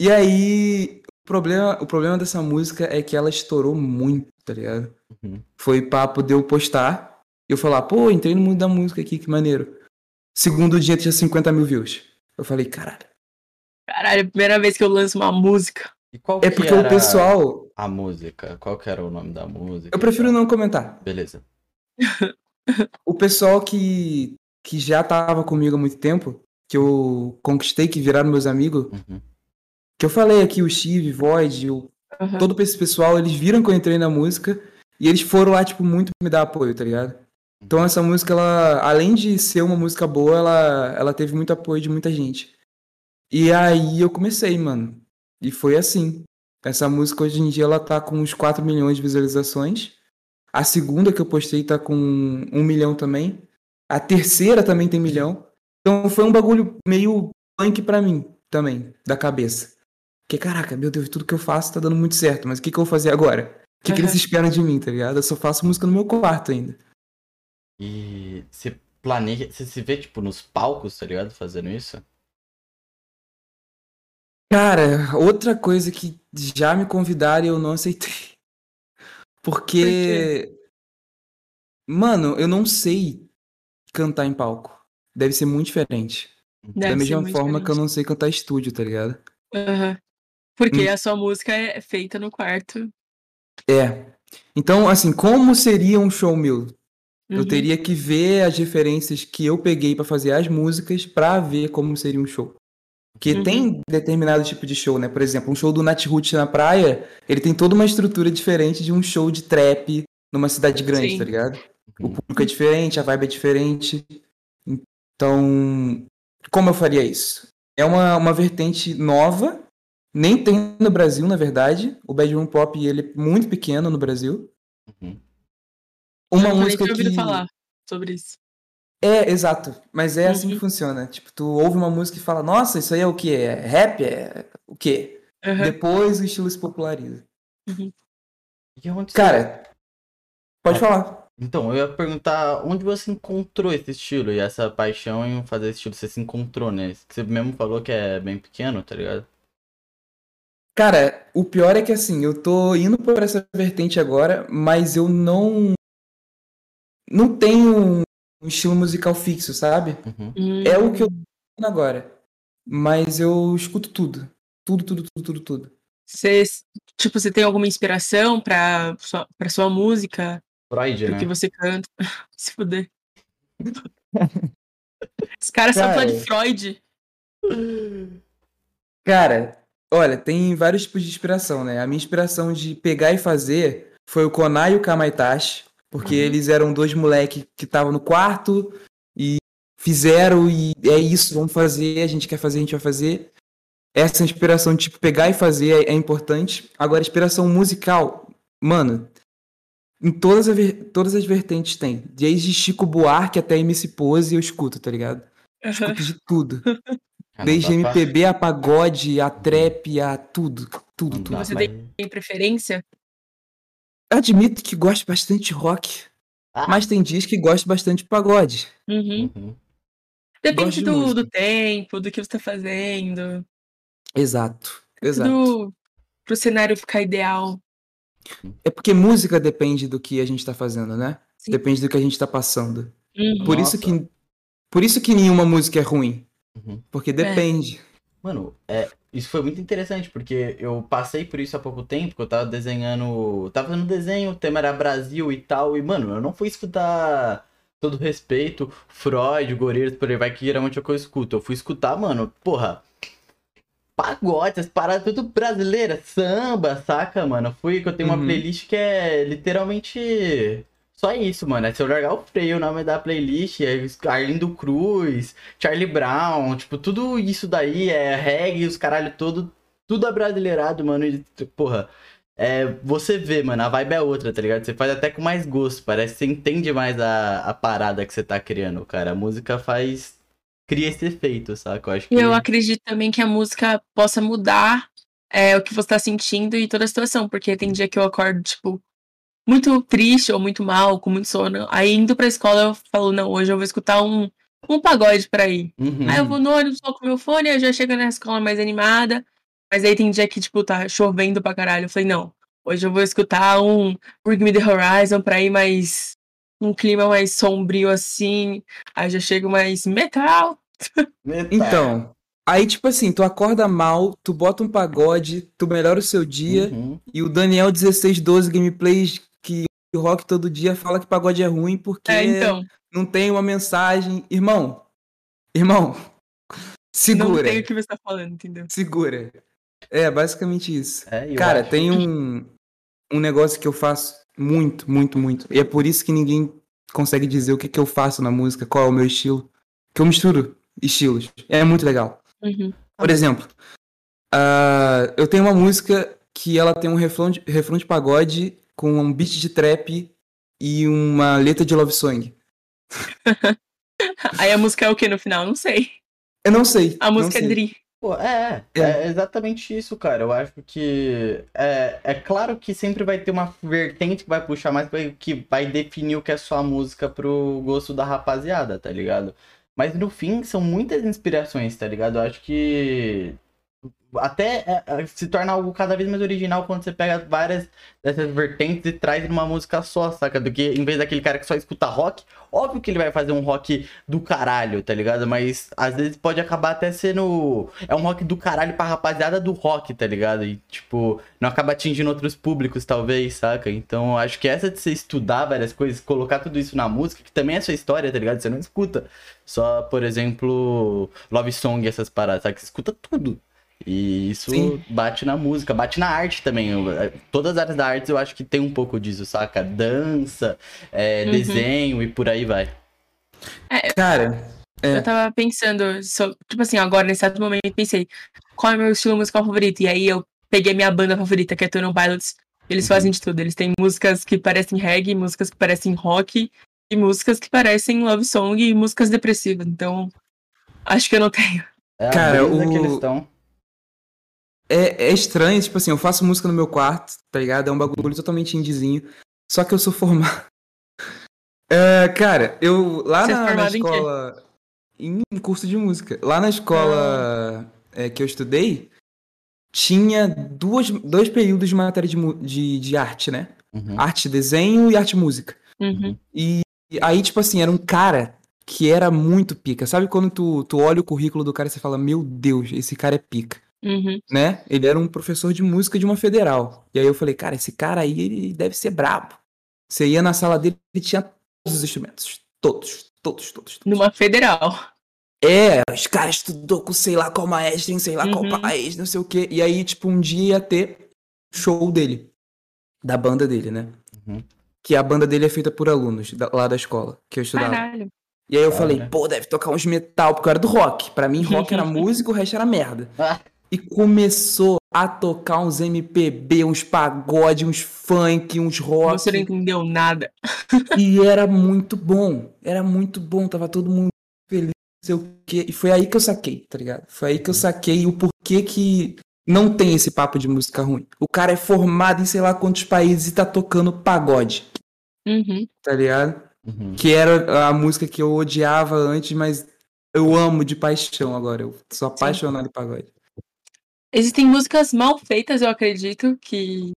E aí, o problema, o problema dessa música é que ela estourou muito, tá ligado? Uhum. Foi papo de eu postar e eu falar, pô, entrei no mundo da música aqui, que maneiro. Segundo dia tinha 50 mil views. Eu falei, caralho. Caralho, é a primeira vez que eu lanço uma música. E qual É que porque era o pessoal. a música? Qual que era o nome da música? Eu prefiro não comentar. Beleza. O pessoal que, que já tava comigo há muito tempo, que eu conquistei, que viraram meus amigos, Uhum. que eu falei aqui, o Steve, Void, o Aham. todo esse pessoal, eles viram que eu entrei na música e eles foram lá, tipo, muito me dar apoio, tá ligado? Então essa música, ela, além de ser uma música boa, ela, ela teve muito apoio de muita gente. E aí eu comecei, mano. E foi assim. Essa música hoje em dia ela tá com uns 4 milhões de visualizações. A segunda que eu postei tá com 1 milhão também. A terceira também tem milhão. Então foi um bagulho meio punk pra mim também, da cabeça. Porque, caraca, meu Deus, tudo que eu faço tá dando muito certo, mas o que, que eu vou fazer agora? O que, que eles esperam de mim, tá ligado? Eu só faço música no meu quarto ainda. E você planeja. Você se vê, tipo, nos palcos, tá ligado? Fazendo isso? Cara, outra coisa que já me convidaram e eu não aceitei. Porque. Mano, eu não sei cantar em palco. Deve ser muito diferente. Deve da mesma forma que eu diferente. não sei cantar estúdio, tá ligado? Aham. Porque Hum. a sua música é feita no quarto. É. Então, assim, como seria um show meu? Eu Uhum. teria que ver as referências que eu peguei pra fazer as músicas pra ver como seria um show. Porque Uhum. tem determinado tipo de show, né? Por exemplo, um show do Nat Roots na praia, ele tem toda uma estrutura diferente de um show de trap numa cidade grande, Sim. tá ligado? O Uhum. público é diferente, a vibe é diferente. Então, como eu faria isso? É uma, uma vertente nova, nem tem no Brasil, na verdade. O Bedroom Pop, ele é muito pequeno no Brasil. Uhum. Uma Eu música tinha ouvido que... falar sobre isso. É, exato. Mas é assim Uhum. que funciona. Tipo, tu ouve uma música e fala, nossa, isso aí é o quê? É rap? É o quê? Aham. Depois o estilo se populariza. Uhum. E onde você- Cara, pode É. falar. Então, eu ia perguntar onde você encontrou esse estilo e essa paixão em fazer esse estilo. Você se encontrou nesse? Que Você mesmo falou que é bem pequeno, tá ligado? Cara, o pior é que assim, eu tô indo por essa vertente agora, mas eu não. Não tenho um estilo musical fixo, sabe? Uhum. Hum, É o que eu tô agora. Mas eu escuto tudo. Tudo, tudo, tudo, tudo, tudo. Você, tipo, você tem alguma inspiração pra sua, pra sua música, Freud, pro né? que você canta? Se fuder. Os caras só Cara. falam de Freud. Cara, olha, tem vários tipos de inspiração, né? A minha inspiração de pegar e fazer foi o Konai e o Kamaitachi, porque Uhum. eles eram dois moleques que estavam no quarto e fizeram e é isso, vamos fazer, a gente quer fazer, a gente vai fazer. Essa inspiração de tipo, pegar e fazer é, é importante. Agora, a inspiração musical, mano, em todas, as ver- todas as vertentes tem. Desde Chico Buarque até MC Pose eu escuto, tá ligado? Escuto de tudo. Desde MPB a pagode, a trap, a tudo. Tudo, tudo. Você Tem preferência? Admito que gosto bastante de rock. Ah. Mas tem dias que gosto bastante de pagode. Uhum. Uhum. Depende de do, do tempo, do que você tá fazendo. Exato. Exato. Tudo pro cenário ficar ideal. É porque música depende do que a gente tá fazendo, né? Sim. Depende do que a gente tá passando. Uhum. Por isso Nossa. que por isso que nenhuma música é ruim, Uhum. porque depende. Mano, é, isso foi muito interessante, porque eu passei por isso há pouco tempo, que eu tava desenhando. Tava fazendo desenho, o tema era Brasil e tal, e, mano, eu não fui escutar todo respeito, Freud, Gorillaz, por aí vai, que geralmente é o que eu escuto. Eu fui escutar, mano, porra. Pagode, as paradas tudo brasileiras, samba, saca, mano? Eu Fui que eu tenho uma Uhum. playlist que é literalmente só isso, mano. É se eu largar o freio, o nome da playlist é Arlindo Cruz, Charlie Brown, tipo, tudo isso daí é reggae, os caralho todo, tudo abrasileirado, mano. E, porra, é, você vê, mano, a vibe é outra, tá ligado? Você faz até com mais gosto, parece que você entende mais a, a parada que você tá criando, cara. A música faz. cria esse efeito, saca? Eu acho que. Eu acredito também que a música possa mudar é, o que você tá sentindo e toda a situação. Porque tem dia que eu acordo, tipo, muito triste ou muito mal, com muito sono. Aí indo pra escola eu falo, não, hoje eu vou escutar um, um pagode pra ir. Uhum. Aí eu vou no ônibus, coloco meu fone, aí eu já chego na escola mais animada. Mas aí tem dia que, tipo, tá chovendo pra caralho. Eu falei, não, hoje eu vou escutar um Bring Me The Horizon pra ir mais... Um clima mais sombrio assim. Aí já chego mais metal. Metal. Então, aí tipo assim, tu acorda mal, tu bota um pagode, tu melhora o seu dia, Uhum. e o Daniel 1612 Gameplays que o rock todo dia fala que pagode é ruim porque É, então. não tem uma mensagem. Irmão, irmão, Não segura, tem o que você tá falando, entendeu? segura. É, basicamente isso. É, Cara, acho tem um, um negócio que eu faço muito, muito, muito. E é por isso que ninguém consegue dizer o que, que eu faço na música, qual é o meu estilo. Que eu misturo estilos. É muito legal. Uhum. Por exemplo, ah, eu tenho uma música que ela tem um refrão de, refrão de pagode com um beat de trap e uma letra de love song. Aí a música é o que no final? Não sei. Eu não sei. A música é sei. Dri. Pô, é, é, É. é exatamente isso, cara. Eu acho que é, é claro que sempre vai ter uma vertente que vai puxar mais, que vai definir o que é sua música pro gosto da rapaziada, tá ligado? Mas no fim são muitas inspirações, tá ligado? Eu acho que até é, é, se torna algo cada vez mais original quando você pega várias dessas vertentes e traz numa música só, saca? Do que em vez daquele cara que só escuta rock, óbvio que ele vai fazer um rock do caralho, tá ligado? Mas às vezes pode acabar até sendo. É um rock do caralho pra rapaziada do rock, tá ligado? E tipo, não acaba atingindo outros públicos, talvez, saca? Então acho que essa de você estudar várias coisas, colocar tudo isso na música, que também é sua história, tá ligado? Você não escuta só, por exemplo, Love Song, essas paradas, saca? Você escuta tudo. E isso Sim. bate na música, bate na arte também. É, Todas as áreas da arte eu acho que tem um pouco disso, saca? Dança, é, Uhum. desenho e por aí vai. Cara, É. Eu tava pensando, so- tipo assim, agora nesse exato momento, pensei, qual é o meu estilo musical favorito? E aí eu peguei minha banda favorita, que é Tony Pilots. Eles Uhum. fazem de tudo. Eles têm músicas que parecem reggae, músicas que parecem rock, e músicas que parecem love song e músicas depressivas. Então, acho que eu não tenho. É a Cara, o- que eles estão. É, é estranho, tipo assim, eu faço música no meu quarto, tá ligado? É um bagulho totalmente indizinho. Só que eu sou formado. É, cara, eu lá Você é na, na formado em escola. Em, curso de música. Lá na escola é, que eu estudei, tinha duas, dois períodos de matéria de, de, de arte, né? Uhum. Arte, desenho e arte música. Uhum. E aí, tipo assim, era um cara que era muito pica. Sabe quando tu, tu olha o currículo do cara e você fala, meu Deus, esse cara é pica, Uhum. né? Ele era um professor de música de uma federal. E aí eu falei, cara, esse cara aí, ele deve ser brabo. Você ia na sala dele, ele tinha todos os instrumentos. Todos, todos, todos. todos. Numa federal. É, os caras estudou com sei lá qual maestro, em sei lá qual Uhum. país, não sei o quê. E aí, tipo, um dia ia ter show dele. Da banda dele, né? Uhum. Que a banda dele é feita por alunos da- lá da escola que eu estudava. Caralho. E aí eu Cara. falei, pô, deve tocar uns metal, porque eu era do rock. Pra mim, rock era música, o resto era merda. E começou a tocar uns MPB, uns pagode, uns funk, uns rock. Você não entendeu nada. E era muito bom. Era muito bom. Tava todo mundo feliz, não sei o quê. E foi aí que eu saquei, tá ligado? Foi aí que eu saquei o porquê que não tem esse papo de música ruim. O cara é formado em sei lá quantos países e tá tocando pagode, Uhum. tá ligado? Uhum. Que era a música que eu odiava antes, mas eu amo de paixão agora. Eu sou apaixonado em pagode. Existem músicas mal feitas, eu acredito, que.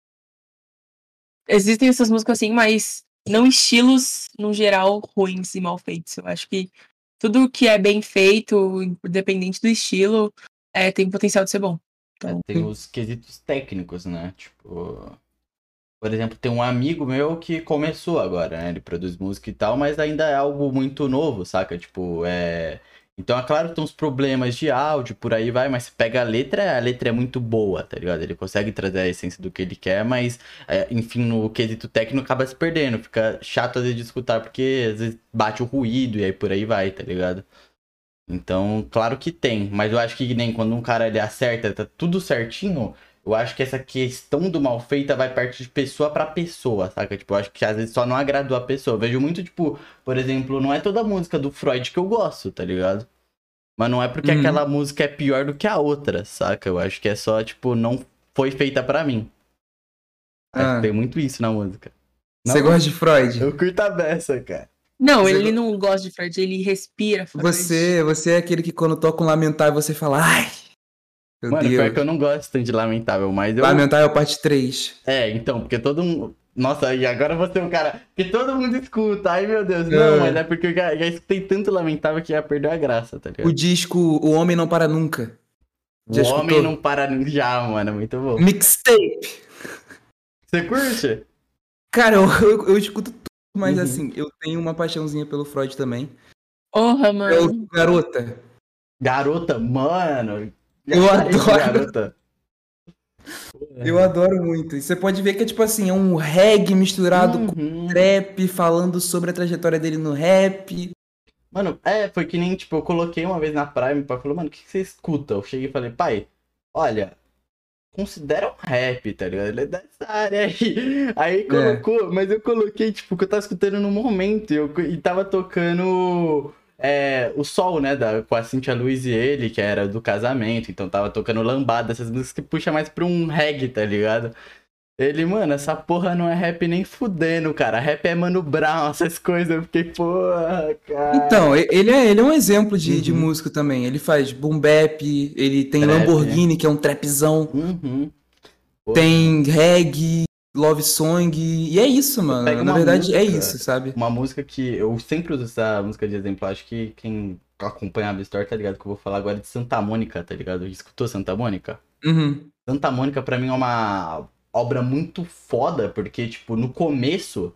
Existem essas músicas assim, mas não estilos, no geral, ruins e mal feitos. Eu acho que tudo que é bem feito, independente do estilo, é, tem potencial de ser bom. Então, Tem os quesitos técnicos, né? Tipo. Por exemplo, tem um amigo meu que começou agora, né? Ele produz música e tal, mas ainda é algo muito novo, saca? Tipo, é. Então, é claro que tem uns problemas de áudio, por aí vai, mas pega a letra, a letra é muito boa, tá ligado? Ele consegue trazer a essência do que ele quer, mas, é, enfim, no quesito técnico acaba se perdendo. Fica chato às vezes de escutar, porque às vezes bate o ruído e aí por aí vai, tá ligado? Então, claro que tem, mas eu acho que nem quando um cara ele acerta, tá tudo certinho, eu acho que essa questão do mal feita vai partir de pessoa pra pessoa, saca? Tipo, eu acho que às vezes só não agradou a pessoa. Eu vejo muito, tipo, por exemplo, não é toda música do Freud que eu gosto, tá ligado? Mas não é porque Uhum. aquela música é pior do que a outra, saca? Eu acho que é só, tipo, não foi feita pra mim. Ah. tem muito isso na música. Você gosta de Freud? Eu curto a beça, cara. não, Você ele go- não gosta de Freud, ele respira Freud. Você, você é aquele que quando toca um lamentável você fala, ai, meu Mano, pior Deus. que eu não gosto tanto de Lamentável, mas eu. Lamentável parte 3. É, então, porque todo mundo. Nossa, e agora você é um cara que todo mundo escuta. Ai, meu Deus. Não, É. mas é porque eu já, já escutei tanto Lamentável que ia perder a graça, tá ligado? O disco O Homem Não Para Nunca. O já homem escutou? não para nem já, mano. Muito bom. Mixtape. Você curte? Cara, eu, eu, eu escuto tudo, mas Uhum. assim, eu tenho uma paixãozinha pelo Freud também. Porra, É mano. o Garota. Garota, mano. Eu adoro. Garota. Eu adoro muito. E você pode ver que é tipo assim, é um reggae misturado com Uhum. trap, falando sobre a trajetória dele no rap. Mano, é, foi que nem, tipo, eu coloquei uma vez na Prime, o pai falou, mano, o que, que você escuta? Eu cheguei e falei, pai, olha, considera um rap, tá ligado? Ele é dessa área aí. Aí colocou, mas eu coloquei, tipo, que eu tava escutando no momento e, eu, e tava tocando é, o Sol, né, da, com a Cintia Luiz e ele, que era do casamento, então tava tocando lambada, essas músicas que puxa mais pra um reggae, tá ligado? Ele, mano, essa porra não é rap nem fudendo, cara. Rap é Mano Brown, essas coisas. Eu fiquei, porra, cara. Então, ele é, ele é um exemplo de, de Uhum. músico também. Ele faz boom bap, ele tem Trap, Lamborghini, que é um trapzão, Uhum. Tem reggae, love song, e é isso, mano. Na verdade, é música- isso, sabe? Uma música que eu sempre uso essa música de exemplo. Acho que quem acompanha a Story tá ligado que eu vou falar agora de Santa Mônica, tá ligado? Escutou Santa Mônica? Uhum. Santa Mônica pra mim é uma obra muito foda, porque, tipo, no começo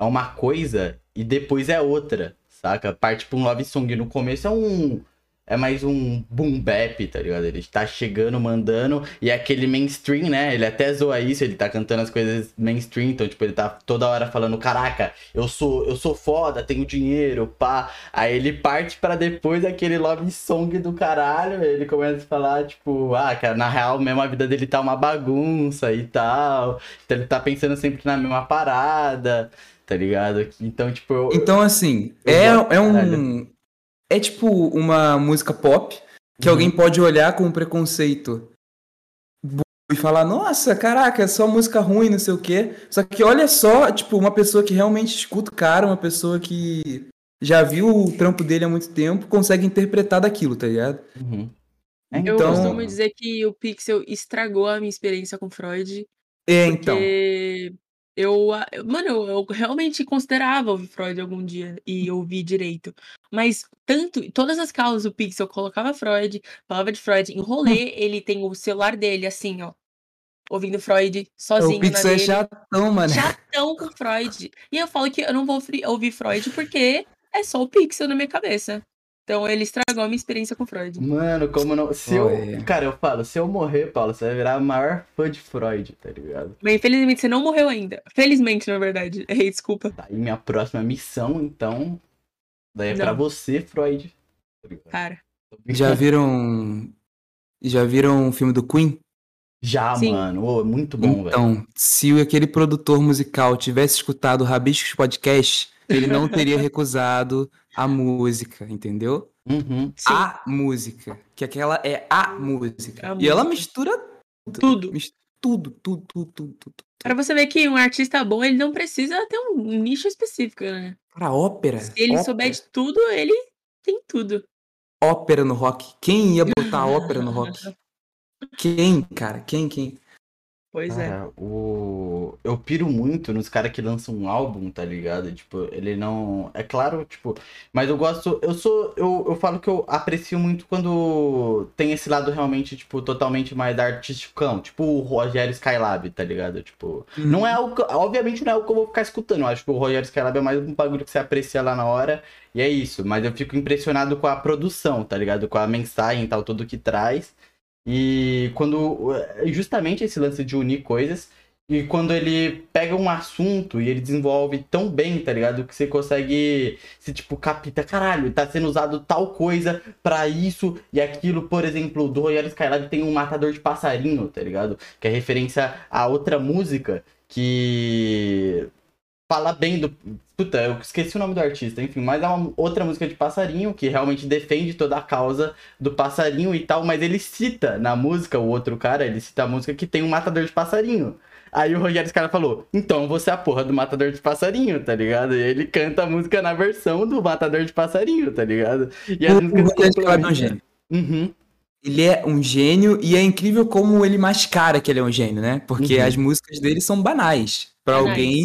é uma coisa e depois é outra, saca? Parte pra um love song. No começo é um. É mais um boom bap, tá ligado? Ele tá chegando, mandando, e é aquele mainstream, né? Ele até zoa isso, ele tá cantando as coisas mainstream, então, tipo, ele tá toda hora falando, caraca, eu sou, eu sou foda, tenho dinheiro, pá. Aí ele parte pra depois aquele love song do caralho, ele começa a falar, tipo, ah, cara, na real mesmo a vida dele tá uma bagunça e tal. Então ele tá pensando sempre na mesma parada, tá ligado? Então, tipo, eu, Então, assim, Eu é, é um. caralho. É tipo uma música pop que Uhum. alguém pode olhar com preconceito. e falar, nossa, caraca, é só música ruim, não sei o quê. Só que olha só, tipo, uma pessoa que realmente escuta o cara, uma pessoa que já viu o trampo dele há muito tempo, consegue interpretar daquilo, tá ligado? Uhum. Eu Então- costumo dizer que o Pixel estragou a minha experiência com Freud. É, então. Porque eu, a- eu- mano, eu, eu realmente considerava ouvir Freud algum dia e ouvir direito. Mas tanto, todas as causas do Pixel eu colocava Freud, falava de Freud, em rolê, ele tem o celular dele assim, ó, ouvindo Freud sozinho o Pixel na é chatão, mano. Chatão com Freud. E eu falo que eu não vou ouvir Freud porque é só o Pixel na minha cabeça. Então ele estragou a minha experiência com Freud. Mano, como não. Se eu. Cara, eu falo, se eu morrer, Paulo, você vai virar a maior fã de Freud, tá ligado? Mas infelizmente você não morreu ainda. Felizmente, na verdade. Errei, desculpa. Tá aí minha próxima missão, então. Daí é pra Não. você, Freud. Tá? Cara. Já viram. Já viram o filme do Queen? Já, Sim. mano. Ô, é muito bom, velho. então, se aquele produtor musical tivesse escutado o Rabiscos Podcast, ele não teria recusado a música, entendeu? Uhum. A música. Que aquela é a música. A e ela música. mistura Tudo. mis- tudo, tudo, tudo, tudo, tudo. Pra você ver que um artista bom, ele não precisa ter um nicho específico, né? Pra ópera. Se ele ópera, souber de tudo, ele tem tudo. ópera no rock. Quem ia botar ópera no rock? Quem, cara? Quem, quem? Pois é. Cara, o... eu piro muito nos caras que lançam um álbum, tá ligado? Tipo, ele não. É claro, tipo. Mas eu gosto. Eu sou. Eu, eu falo que eu aprecio muito quando tem esse lado realmente, tipo, totalmente mais artisticão. Tipo o Rogério Skylab, tá ligado? Tipo. Não é algo. que- Obviamente não é algo que eu vou ficar escutando. Eu acho que o Rogério Skylab é mais um bagulho que você aprecia lá na hora. E é isso. Mas eu fico impressionado com a produção, tá ligado? Com a mensagem e tal, tudo que traz. E quando. Justamente esse lance de unir coisas. E quando ele pega um assunto e ele desenvolve tão bem, tá ligado? Que você consegue se, tipo, capta, caralho, tá sendo usado tal coisa pra isso e aquilo. Por exemplo, do Royal Skylab tem um matador de passarinho, tá ligado? Que é referência a outra música que fala bem do. Puta, eu esqueci o nome do artista, enfim, mas é uma outra música de passarinho que realmente defende toda a causa do passarinho e tal, mas ele cita na música, o outro cara, ele cita a música que tem um matador de passarinho. Aí o Rogério Scala falou, então você é a porra do matador de passarinho, tá ligado? E ele canta a música na versão do matador de passarinho, tá ligado? E as O Rogério Skylab é um gênio. Uhum. Ele é um gênio e é incrível como ele mascara que ele é um gênio, né? Porque Uhum. as músicas dele são banais pra Banais. alguém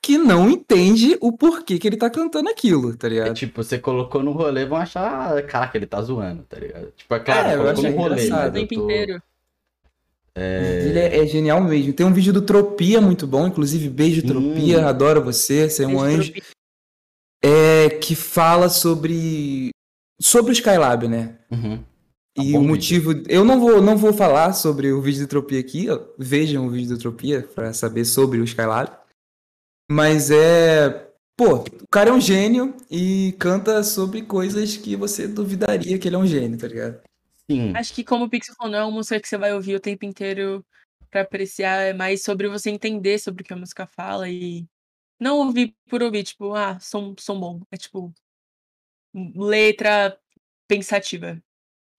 que não entende o porquê que ele tá cantando aquilo, tá É ligado? tipo, você colocou no rolê, vão achar, "Ah, caraca, ele tá zoando, tá ligado? Tipo, é claro, É, eu colocou no rolê, O tempo tô... inteiro. Ele é, é genial mesmo. Tem um vídeo do Tropia muito bom, inclusive beijo Hum. Tropia, adoro você, você é um Beijo anjo. É que fala sobre sobre o Skylab, né? Uhum. E bom o motivo, eu não vou não vou falar sobre o vídeo do Tropia aqui, ó. vejam o vídeo do Tropia pra saber sobre o Skylab. Mas é, pô, o cara é um gênio e canta sobre coisas que você duvidaria que ele é um gênio, tá ligado? Sim. Acho que como o Pixel falou, não é uma música que você vai ouvir o tempo inteiro pra apreciar, é mais sobre você entender sobre o que a música fala e não ouvir por ouvir, tipo, ah, som, som bom. É tipo, letra pensativa.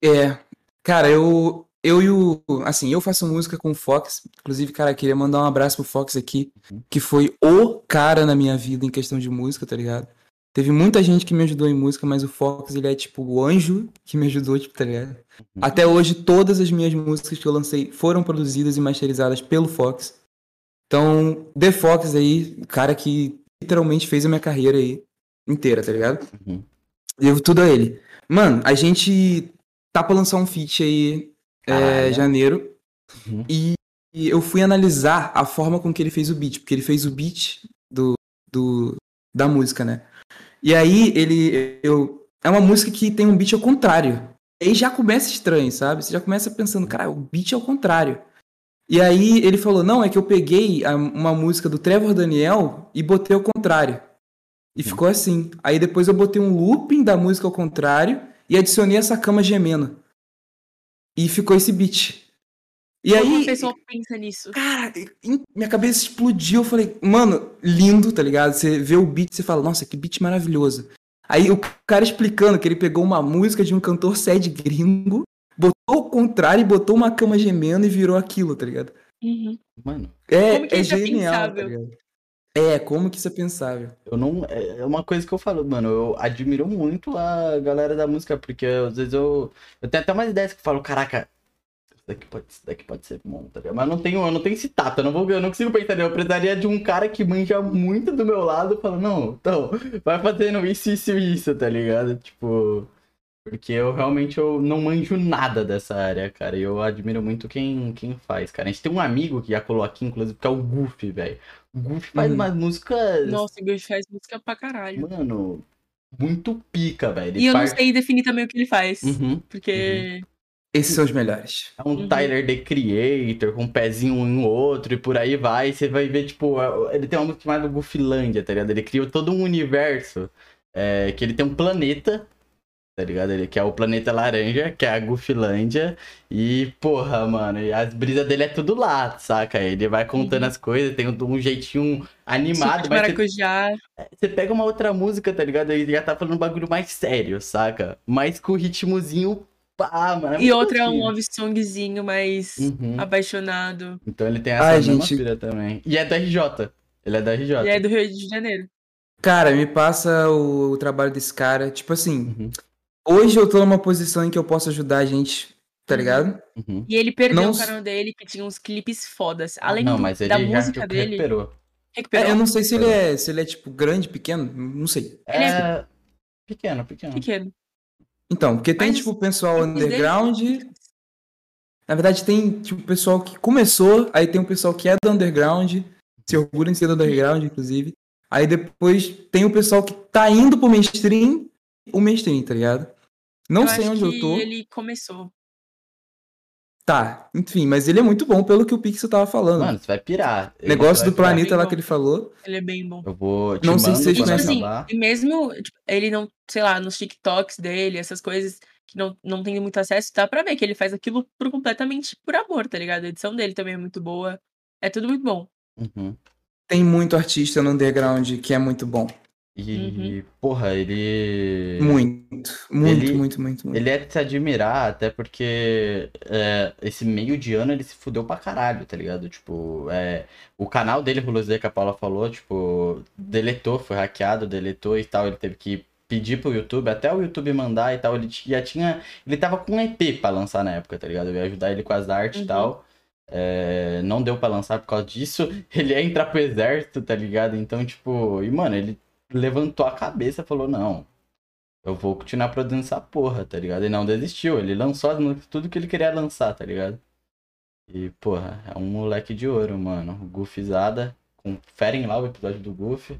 É, cara, eu eu e o, assim, eu faço música com o Fox, inclusive, cara, queria mandar um abraço pro Fox aqui, que foi o cara na minha vida em questão de música, tá ligado? Teve muita gente que me ajudou em música, mas o Fox, ele é tipo o anjo que me ajudou, tipo, tá ligado? Até hoje, todas as minhas músicas que eu lancei foram produzidas e masterizadas pelo Fox. Então, The Fox aí, cara que literalmente fez a minha carreira aí inteira, tá ligado? Uhum. Devo tudo a ele. Mano, a gente tá pra lançar um feat aí é, janeiro. Uhum. E, e eu fui analisar a forma com que ele fez o beat, porque ele fez o beat do, do da música, né? E aí ele eu é uma música que tem um beat ao contrário. E aí já começa estranho, sabe? Você já começa pensando, cara, o beat é ao contrário. E aí ele falou: "Não, é que eu peguei a- uma música do Trevor Daniel e botei ao contrário". E ficou assim. Aí depois eu botei um looping da música ao contrário e adicionei essa cama gemendo. E ficou esse beat. E Como aí, uma pessoa pensa nisso? cara, minha cabeça explodiu. Eu falei, mano, lindo, tá ligado? Você vê o beat e você fala, nossa, que beat maravilhoso. Aí o cara explicando que ele pegou uma música de um cantor sad gringo, botou o contrário e botou uma cama gemendo e virou aquilo, tá ligado? Uhum. Mano, É, Como que é é genial, tá ligado? É, como que isso é pensável? eu não. É uma coisa que eu falo, mano. Eu admiro muito a galera da música, porque às vezes eu. Eu tenho até umas ideias que eu falo, caraca. Isso daqui pode, isso daqui pode ser bom, tá ligado? Mas não tenho, eu não tenho tato, eu não, vou, eu não consigo pensar. Eu precisaria de um cara que manja muito do meu lado e fala, não, então, vai fazendo isso, isso isso, tá ligado? Tipo. Porque eu realmente eu não manjo nada dessa área, cara. E eu admiro muito quem, quem faz, cara. A gente tem um amigo que já colou aqui, inclusive, que é o Goofy, velho. O faz Uhum. umas músicas, Nossa, o Gus faz música pra caralho. mano, muito pica, velho. E eu não sei definir também o que ele faz. Uhum. Porque. Esses são os melhores. É um Uhum. Tyler The Creator, com um pezinho em um outro e por aí vai. Você vai ver, tipo, ele tem uma música chamada Goofilândia, tá ligado? Ele criou todo um universo é, que ele tem um planeta, tá ligado? Ele que é o planeta laranja, que é a Goofilândia. E, porra, mano, e as brisas dele é tudo lá, saca? Ele vai contando Uhum. as coisas, tem um, um jeitinho Suco animado, de mas você maracujá. você pega uma outra música, tá ligado? Ele já tá falando um bagulho mais sério, saca? Mas com ritmozinho pá, mano. é E outra é um love songzinho mais Uhum. apaixonado. Então ele tem essa Ai, mesma gente. também. E é da RJ. Ele é da RJ. E é do Rio de Janeiro. Cara, me passa o, o trabalho desse cara. Tipo assim, Uhum, hoje eu tô numa posição em que eu posso ajudar a gente, tá Uhum. ligado? uhum. E ele perdeu Não o canal dele, que tinha uns clipes fodas. Além não, mas ele da já música tipo, dele. recuperou. Recuperou. É, eu não sei se ele é, se ele é tipo grande, pequeno, não sei. Ele É... Pequeno, pequeno. Pequeno. Então, porque tem Mas tipo o pessoal Os dele- underground, na verdade tem tipo o pessoal que começou, aí tem o pessoal que é do underground, se orgulha em ser do underground, inclusive. Aí depois tem o pessoal que tá indo pro mainstream, o mainstream, tá ligado? Não eu sei acho onde eu que tô. ele começou. Tá, enfim, mas ele é muito bom pelo que o Pixel tava falando. Mano, você vai pirar. Ele Negócio vai do pirar. planeta lá Bem que ele falou. Ele é bem bom. Eu vou te Não sei se vocês quando tipo assim, e mesmo tipo, ele não, sei lá, nos TikToks dele, essas coisas que não, não tem muito acesso, dá pra ver que ele faz aquilo por completamente por amor, tá ligado? A edição dele também é muito boa. É tudo muito bom. Uhum. Tem muito artista no underground que é muito bom. E, Uhum. porra, ele... Muito, muito, Ele- muito, muito, muito. Ele é de se admirar, até porque é, esse meio de ano ele se fudeu pra caralho, tá ligado? Tipo, é, o canal dele, Rulosei, que a Paula falou, tipo, deletou, foi hackeado, deletou e tal. Ele teve que pedir pro YouTube, até o YouTube mandar e tal. Ele já tinha. Ele tava com um EP pra lançar na época, tá ligado? Eu ia ajudar ele com as artes e Uhum. tal. É, não deu pra lançar por causa disso. Ele ia entrar pro exército, tá ligado? Então, tipo, e mano, ele levantou a cabeça e falou: Não, eu vou continuar produzindo essa porra, tá ligado? E não desistiu, ele lançou tudo que ele queria lançar, tá ligado? E, porra, é um moleque de ouro, mano. Goofizada. Conferem lá o episódio do Goof.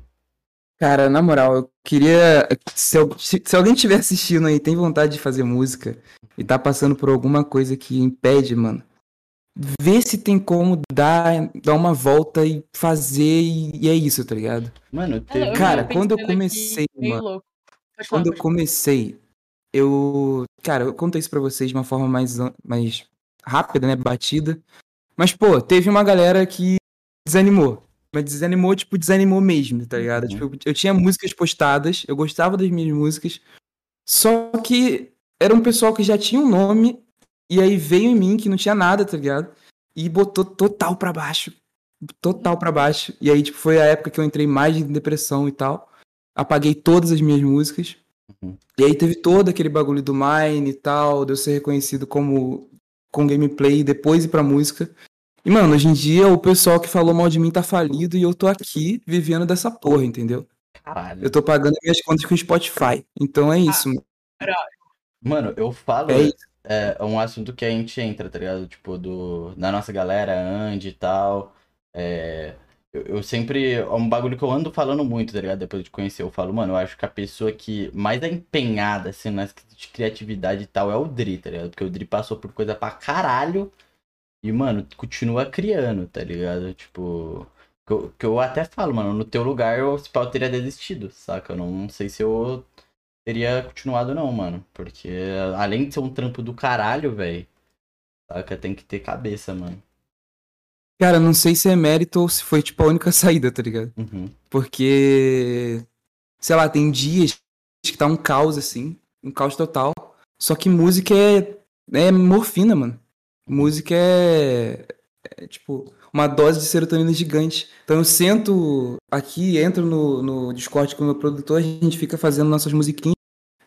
Cara, na moral, eu queria. Se, se- alguém estiver assistindo aí tem vontade de fazer música e tá passando por alguma coisa que impede, mano, vê se tem como dar, dar uma volta e fazer e, e é isso, tá ligado? Mano, Eu teve. Cara, quando eu comecei, mano, Quando eu comecei, eu. Cara, eu conto isso pra vocês de uma forma mais, mais rápida, né? Batida. Mas, pô, teve uma galera que desanimou. Mas desanimou, tipo, desanimou mesmo, tá ligado? Uhum. Tipo, eu tinha músicas postadas, eu gostava das minhas músicas. Só que era um pessoal que já tinha um nome, e aí veio em mim que não tinha nada, tá ligado? E botou total pra baixo. Total pra baixo. E aí, tipo, foi a época que eu entrei mais em depressão e tal. Apaguei todas as minhas músicas. Uhum. E aí teve todo aquele bagulho do Mine e tal, de eu ser reconhecido como com gameplay e depois ir pra música. E, mano, hoje em dia o pessoal que falou mal de mim tá falido e eu tô aqui vivendo dessa porra, entendeu? Caralho. Eu tô pagando minhas contas com o Spotify. Então é isso, mano. Mano, eu falo. É isso. É um assunto que a gente entra, tá ligado? Tipo, do, da nossa galera, Andy e tal. É, eu, eu sempre. É um bagulho que eu ando falando muito, tá ligado? Depois de conhecer, eu falo, mano, eu acho que a pessoa que mais é empenhada, assim, nas de criatividade e tal é o Dri, tá ligado? Porque o Dri passou por coisa pra caralho e, mano, continua criando, tá ligado? Tipo. Que eu, que eu até falo, mano, no teu lugar eu, eu teria desistido, saca? Eu não sei se eu teria continuado, não, mano. Porque além de ser um trampo do caralho, velho, saca? Tem que ter cabeça, mano. Cara, não sei se é mérito ou se foi, tipo, a única saída, tá ligado? Uhum. Porque, sei lá, tem dias que tá um caos, assim, um caos total. Só que música é, É morfina, mano. Música é, é, tipo uma dose de serotonina gigante. Então eu sento aqui, entro no, no Discord com o meu produtor, a gente fica fazendo nossas musiquinhas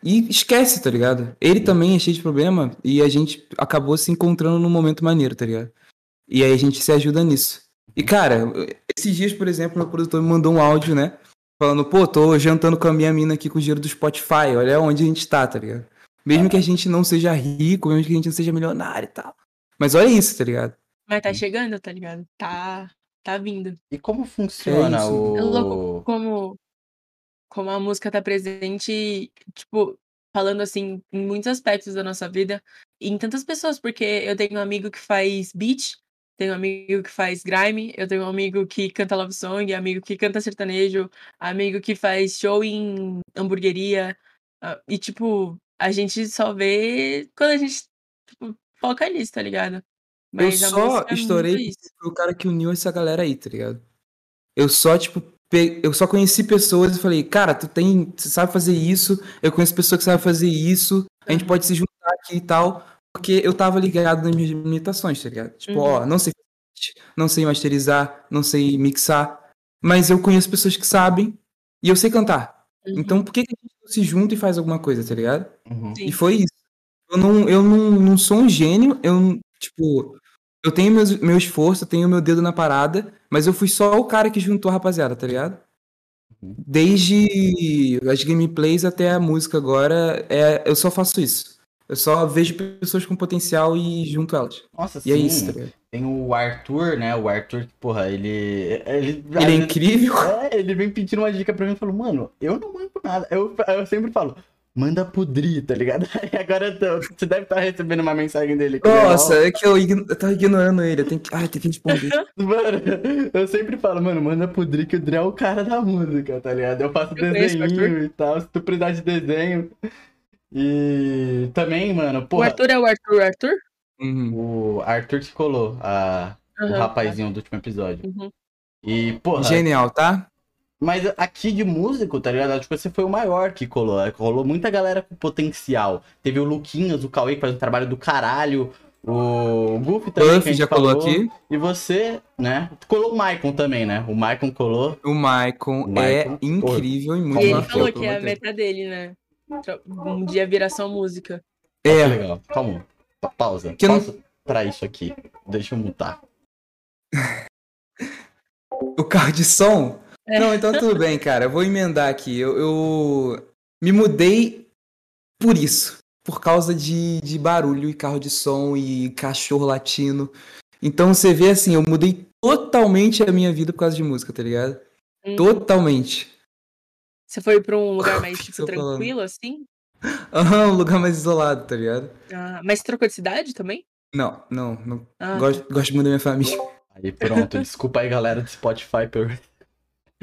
e esquece, tá ligado? Ele também é cheio de problema e a gente acabou se encontrando num momento maneiro, tá ligado? E aí a gente se ajuda nisso. E cara, esses dias, por exemplo, meu produtor me mandou um áudio, né? Falando, pô, tô jantando com a minha mina aqui com o dinheiro do Spotify, olha onde a gente tá, tá ligado? Mesmo que a gente não seja rico, mesmo que a gente não seja milionário e tal. Mas olha isso, tá ligado? Mas tá chegando, tá ligado? Tá, tá vindo. E como funciona isso. o. É louco como, como a música tá presente, tipo, falando assim, em muitos aspectos da nossa vida, e em tantas pessoas, porque eu tenho um amigo que faz beat, tenho um amigo que faz grime, eu tenho um amigo que canta love song, amigo que canta sertanejo, amigo que faz show em hamburgueria, ah, e tipo, a gente só vê quando a gente tipo, foca nisso, tá ligado? Eu a só é estourei pro cara que uniu essa galera aí, tá ligado? Eu só, tipo, pe- eu só conheci pessoas e falei, cara, tu tem, você sabe fazer isso, eu conheço pessoa que sabe fazer isso, a gente pode se juntar aqui e tal, porque eu tava ligado nas minhas limitações, tá ligado? Tipo, Uhum. ó, não sei não sei masterizar, não sei mixar, mas eu conheço pessoas que sabem e eu sei cantar. Uhum. Então, por que que a gente não se junta e faz alguma coisa, tá ligado? Uhum. E foi isso. Eu não, eu não, não sou um gênio, eu, tipo, eu tenho meus, meu esforço, eu tenho meu dedo na parada, mas eu fui só o cara que juntou a rapaziada, tá ligado? Uhum. Desde as gameplays até a música agora, é, eu só faço isso. Eu só vejo pessoas com potencial e junto elas. Nossa, E é sim. isso, tá ligado? Tem o Arthur, né? O Arthur, porra, ele. Ele, Ele é incrível. É, ele vem pedindo uma dica pra mim e falou, mano, eu não manjo nada. Eu, eu sempre falo, manda pudrir, tá ligado? Aí agora eu tô- você deve estar recebendo uma mensagem dele. que Nossa, é que eu, igno- eu tava ignorando ele. Eu tenho que, ai, tem que responder. Mano, eu sempre falo, mano, manda pro Dri que o Dri é o cara da música, tá ligado? Eu faço Eu o desenho e tal, se tu precisar de desenho. E também, mano, O porra, Arthur é o Arthur Arthur? Uhum. o Arthur que colou a, o Aham. rapazinho do último episódio. Uhum. E, porra, Genial, tá? Mas aqui de músico, tá ligado? Acho que você foi o maior que colou. é, Rolou muita galera com potencial. Teve o Luquinhas, o Cauê, que faz um trabalho do caralho. O Goofy também, que a Buff gente já colou falou. aqui. E você, né? Colou o Maicon também, né? O Maicon colou. O Maicon, O Maicon, é incrível e muito E ele falou que é a meta dele, né? Um dia virar só música. É, legal. Calma. Pa- Pausa. Que eu não- Pausa pra isso aqui. Deixa eu mutar. o carro de som? É. Não, então tudo bem, cara. Eu vou emendar aqui. Eu, eu me mudei por isso. Por causa de, de barulho e carro de som e cachorro latino. Então você vê assim, eu mudei totalmente a minha vida por causa de música, tá ligado? Hum. Totalmente. Você foi pra um lugar mais, tipo, tá falando? tranquilo, assim? Aham, um lugar mais isolado, tá ligado? Ah, mas você trocou de cidade também? Não, não, não. Ah, Gosto, gosto muito da minha família. Aí pronto. Desculpa aí, galera do Spotify. Por...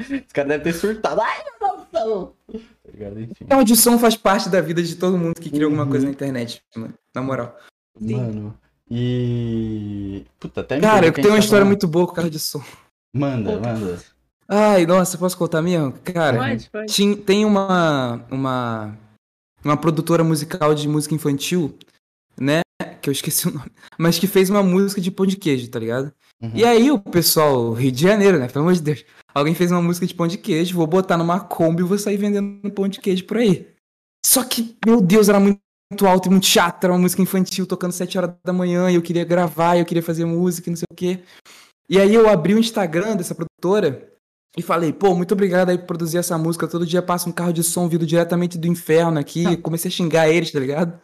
Os caras devem ter surtado. Ai, meu Deus do céu. Tá ligado? Enfim. Carro de som faz parte da vida de todo mundo que cria alguma Uhum. coisa na internet, mano. Na moral. Sim. Mano. E. Puta, até Cara, eu a tenho uma história muito boa com carro de som. Manda, manda. Ai, nossa, posso contar mesmo? Cara, Pode, pode. tin- tem uma, uma, uma produtora musical de música infantil, né? Que eu esqueci o nome. Mas que fez uma música de pão de queijo, tá ligado? Uhum. E aí o pessoal, Rio de Janeiro, né? Pelo amor de Deus. Alguém fez uma música de pão de queijo, vou botar numa Kombi e vou sair vendendo pão de queijo por aí. Só que, meu Deus, era muito alto e muito chato. Era uma música infantil tocando 7 horas da manhã e eu queria gravar, eu queria fazer música e não sei o quê. E aí eu abri o Instagram dessa produtora e falei, pô, muito obrigado aí por produzir essa música. Todo dia passa um carro de som vindo diretamente do inferno aqui. Comecei a xingar eles, tá ligado?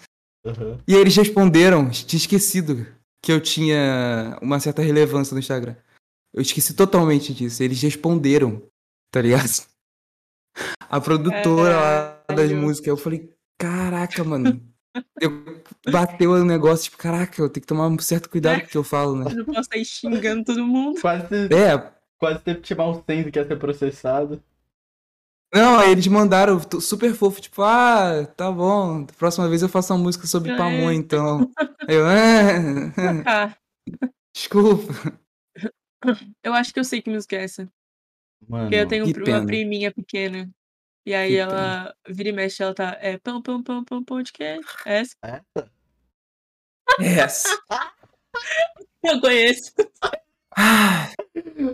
Uhum. E aí eles responderam, tinha esquecido que eu tinha uma certa relevância no Instagram. Eu esqueci totalmente disso. Eles responderam, tá ligado? A produtora lá das Caralho. músicas. Eu falei, caraca, mano. Eu bateu o negócio, tipo, caraca, eu tenho que tomar um certo cuidado com o que eu falo, né? Eu não posso sair xingando todo mundo. Quase, É, quase teve que chamar o Senso que ia ser processado. não, aí eles mandaram super fofo, tipo, ah, tá bom, próxima vez eu faço uma música sobre É. pamonha, então. Aí eu, ah, Ah, desculpa. Eu acho que eu sei que música é essa. Mano. Porque eu tenho que uma pena. priminha pequena. E aí Que ela vira e mexe, ela tá. É pão, pão, pão, pão, pão de queijo. É essa? Essa? Essa. Eu conheço. Ah,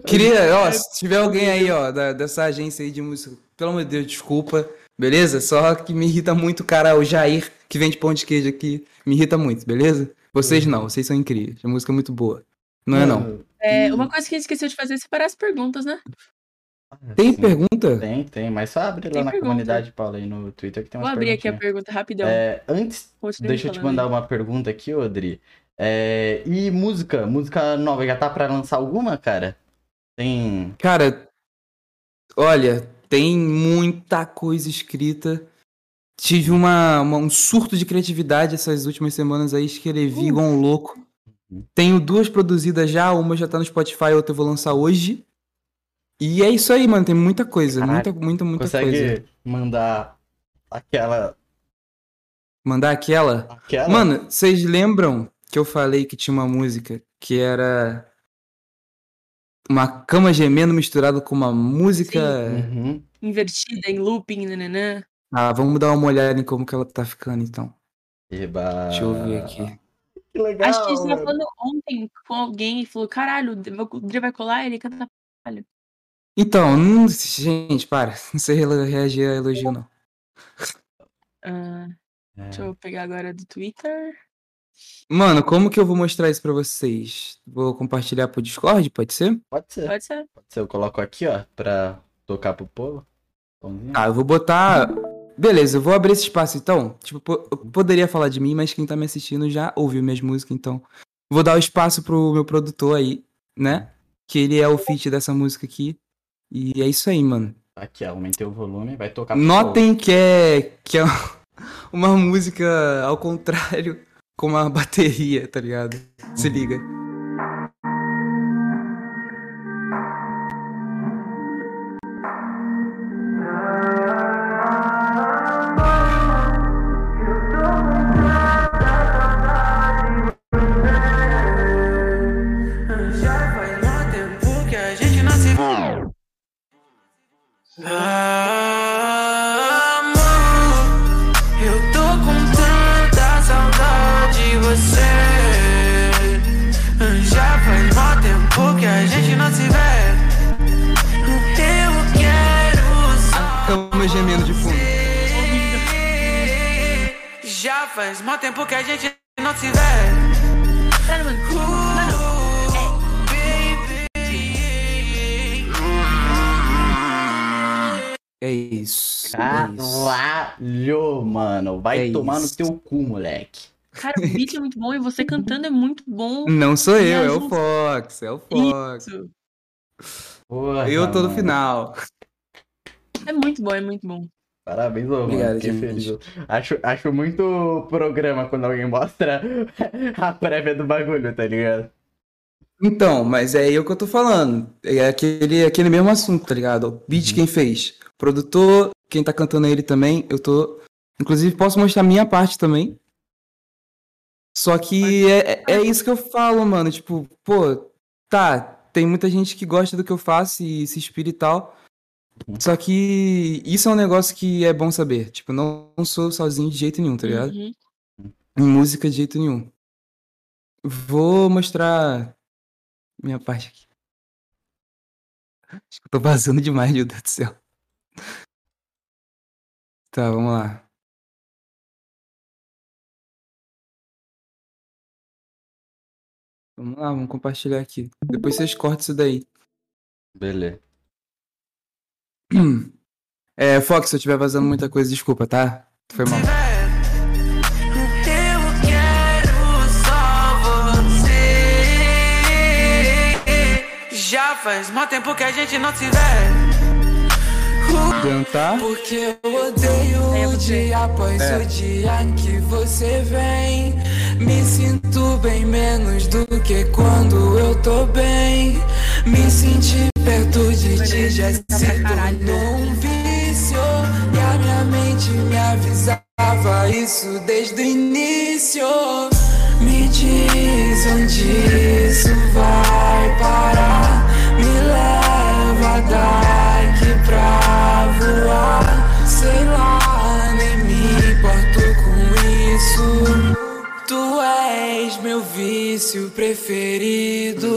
queria, ó, se tiver alguém aí, ó, da- dessa agência aí de música, pelo amor de Deus, desculpa, beleza? Só que me irrita muito o cara, o Jair, que vende pão de queijo aqui, me irrita muito, beleza? Vocês não, vocês são incríveis, a música é muito boa. Não é não. É, uma coisa que a gente esqueceu de fazer é separar as perguntas, né? Tem Sim. pergunta? Tem, tem, mas só abre lá Tem na pergunta. comunidade, Paulo, aí no Twitter que tem Vou umas abrir aqui a pergunta rapidão. É, antes, Continue deixa eu te mandar aí. uma pergunta aqui, Odri. É, e música? Música nova, já tá pra lançar alguma, cara? Tem. Cara, olha, tem muita coisa escrita. Tive uma, uma- um surto de criatividade essas últimas semanas aí, escrevi igual um louco. Tenho duas produzidas já, uma já tá no Spotify, a outra eu vou lançar hoje. E é isso aí, mano, tem muita coisa, Caraca, muita, muita, muita consegue coisa. mandar aquela. Mandar aquela? aquela? Mano, vocês lembram que eu falei que tinha uma música que era uma cama gemendo misturada com uma música. Uhum. Invertida em looping, nananã. Ah, vamos dar uma olhada em como que ela tá ficando então. Eba. Deixa eu ver aqui. Que legal. Acho que a gente tava falando ontem com alguém e falou: caralho, o Dre vai colar, ele canta. Então, não, gente, para. Não sei reagir a elogio, não. Ah, É. deixa eu pegar agora do Twitter. Mano, como que eu vou mostrar isso pra vocês? Vou compartilhar pro Discord, pode ser? Pode ser. Pode ser. Pode ser. Eu coloco aqui, ó, pra tocar pro povo. Tá, eu vou botar. Beleza, eu vou abrir esse espaço então. Tipo, po- eu poderia falar de mim, mas quem tá me assistindo já ouviu minhas músicas, então. Vou dar o espaço pro meu produtor aí, né? Que ele é o feat dessa música aqui. E é isso aí, mano. Aqui, aumentei o volume, vai tocar Notem que é, que é uma música ao contrário, com uma bateria, tá ligado? Se liga. Você. Já faz mó tempo que a gente não se vê. Eu quero só Cama gemendo de fundo. você. Já faz mó tempo que a gente não se vê. Caralho, mano. Mano, É isso. é isso. Caralho, mano. Vai É tomar isso. no teu cu, moleque. Cara, o beat é muito bom e você cantando é muito bom. Não sou eu, é o Fox, é o Fox. Porra, Eu tô no mano. final. É muito bom, é muito bom. Parabéns, ô. Obrigado, gente. feliz. Acho, acho muito programa quando alguém mostra a prévia do bagulho, tá ligado? Então, mas é aí o que eu tô falando. É aquele, aquele mesmo assunto, tá ligado? O beat Uhum. quem fez? Produtor, quem tá cantando ele também. Eu tô. Inclusive, posso mostrar minha parte também. Só que é, é- é isso que eu falo, mano. Tipo, pô, tá. Tem muita gente que gosta do que eu faço e se inspira e tal. Uhum. Só que isso é um negócio que é bom saber. Tipo, eu não, não sou sozinho de jeito nenhum, tá ligado? Uhum. Em música de jeito nenhum. Vou mostrar minha parte aqui. Acho que eu tô vazando demais, meu Deus do céu. Tá, vamos lá. Vamos lá, vamos compartilhar aqui. Depois vocês cortam isso daí. Beleza. É, Fox, se eu estiver vazando muita coisa, desculpa, tá? Foi mal. Eu quero só você. Já faz mó tempo que a gente não se vê. Cantar. Porque eu odeio o dia após É. o dia que você vem. Me sinto bem menos do que quando eu tô bem. Me sentir perto de ti já se tornou um vício. E a minha mente me avisava isso desde o início. Me diz onde isso vai parar. Me leva daqui pra voar. Vício preferido.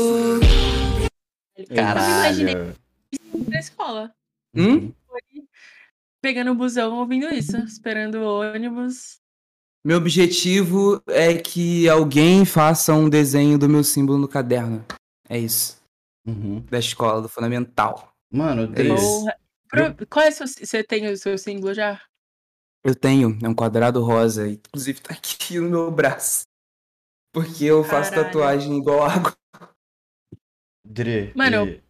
Caralho. Na escola. Hum? Pegando o busão, ouvindo isso. Esperando o ônibus. Meu objetivo é que alguém faça um desenho do meu símbolo no caderno. É isso. Uhum. Da escola, do fundamental. Mano, É isso. Ou- Pro- Qual é o seu... Você tem o seu símbolo já? Eu tenho, é um quadrado rosa. Inclusive tá aqui no meu braço. Porque eu faço Caralho. tatuagem igual água. Dre, Mano, e-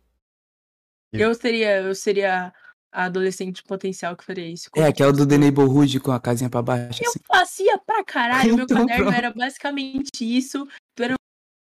Eu seria, eu seria a adolescente potencial que faria isso. É, aquela do The Neighborhood com a casinha pra baixo. Eu assim. fazia pra caralho. Meu Então, caderno pronto. era basicamente isso. Tu era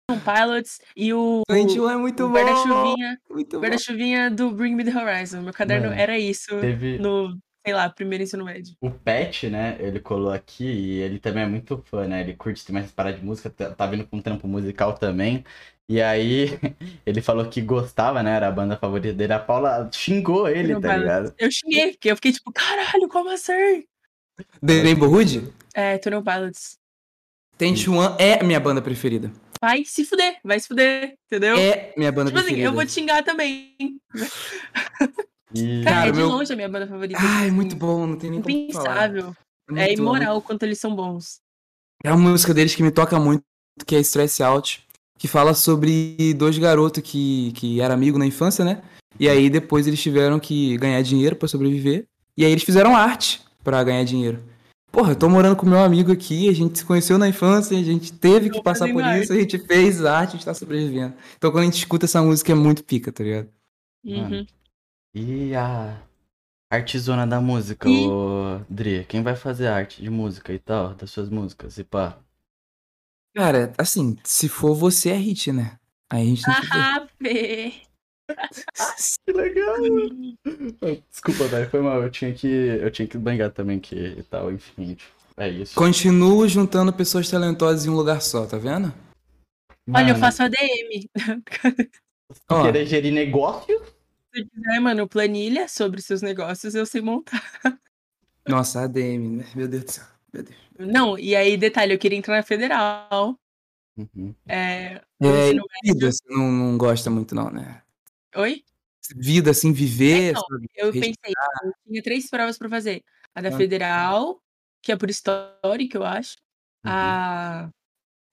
um Pilots e o, Gente, é muito o bom. guarda-chuvinha guarda-chuvinha do Bring Me The Horizon. Meu caderno Mano, era isso teve no, sei lá, primeiro ensino médio. o Pet, né? Ele colou aqui e ele também é muito fã, né? Ele curte essas paradas de música, tá tá vindo com um trampo musical também. E aí, ele falou que gostava, né? Era a banda favorita dele. A Paula xingou ele, Não, tá ligado? Eu xinguei, porque eu fiquei tipo, caralho, como assim? The Neighborhood? É, Tunnel Pilots. Tente One é minha banda preferida. Vai se fuder, vai se fuder, entendeu? É minha banda tipo assim, preferida. eu vou te xingar também. E... Cara, Cara, é de meu- longe a minha banda favorita. Ai, assim, muito bom, não tem nem como falar. Impensável. É bom. imoral o quanto eles são bons. É uma música deles que me toca muito, que é Stress Out, que fala sobre dois garotos que, que eram amigos na infância, né? E aí depois eles tiveram que ganhar dinheiro pra sobreviver. E aí eles fizeram arte pra ganhar dinheiro. Porra, eu tô morando com meu amigo aqui, a gente se conheceu na infância, a gente teve que passar por isso, a gente fez arte, a gente tá sobrevivendo. Então quando a gente escuta essa música é muito pica, tá ligado? Mano. Uhum. E a artesona da música, E- o Dri, quem vai fazer arte de música e tal, das suas músicas, e pá? Cara, assim, se for você é hit, né? Aí a gente tem que ver. Ah, Fê. Que legal! Desculpa, velho, foi mal, eu tinha que, eu tinha que bangar também que e tal, enfim, é isso. Continuo juntando pessoas talentosas em um lugar só, tá vendo? Olha, eu Mano, faço ADM. Ó, querer gerir negócio, Se quiser, mano, planilha sobre seus negócios, eu sei montar. nossa, ADM, né? Meu Deus do céu. Meu Deus. Não, e aí, detalhe, eu queria entrar na federal. Uhum. É... É, ensino vida, você não, não gosta muito, não, né? Oi? Vida, assim, viver. Sabe? Eu Res- pensei, eu tinha três provas pra fazer. A da Ah. federal, que é por história, que eu acho. Uhum. A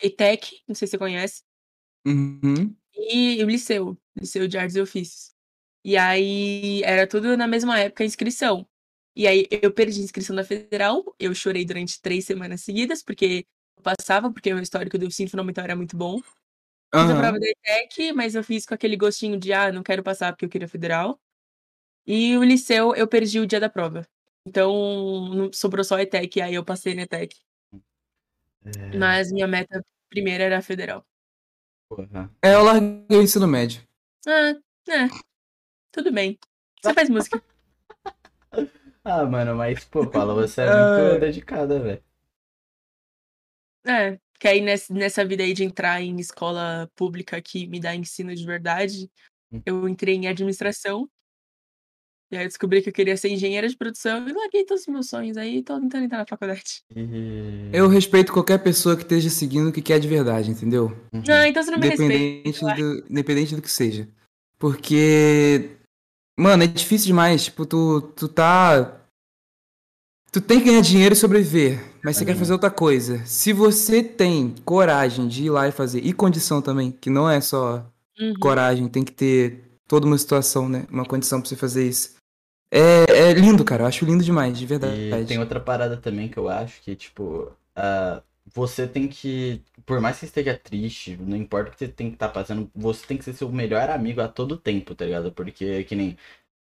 ETEC, não sei se você conhece. Uhum. E o liceu, Liceu de Artes e Ofícios. E aí era tudo na mesma época a inscrição. E aí eu perdi a inscrição da federal, eu chorei durante três semanas seguidas, porque eu passava, porque o histórico do ensino fundamental era muito bom. Fiz a prova da ETEC, mas eu fiz com aquele gostinho de, ah, não quero passar porque eu queria federal. E o liceu, eu perdi o dia da prova. Então, sobrou só a ETEC, aí eu passei na ETEC. É, Mas minha meta primeira era a federal. porra. É, eu larguei o ensino médio. Ah, é. Tudo bem. Você faz música. Ah, mano, mas, pô, Paula, você é Ah. muito dedicada, velho. É, que aí nessa, vida aí de entrar em escola pública que me dá ensino de verdade, Hum. eu entrei em administração. E aí eu descobri que eu queria ser engenheira de produção e larguei todos os meus sonhos aí e tô tentando entrar na faculdade. Eu respeito qualquer pessoa que esteja seguindo o que quer de verdade, entendeu? Ah, então você não me respeita. Independente ué. do, independente do que seja. Porque, mano, é difícil demais. Tipo, tu, tu tá. Tu tem que ganhar dinheiro e sobreviver, mas você quer fazer outra coisa. Se você tem coragem de ir lá e fazer, e condição também, que não é só Uhum. coragem, tem que ter toda uma situação, né? Uma condição pra você fazer isso. É, é lindo, cara. Eu acho lindo demais, de verdade. E tem outra parada também que eu acho que, tipo, ah, você tem que. Por mais que esteja triste, não importa o que você tem que estar passando, você tem que ser seu melhor amigo a todo tempo, tá ligado? Porque, que nem.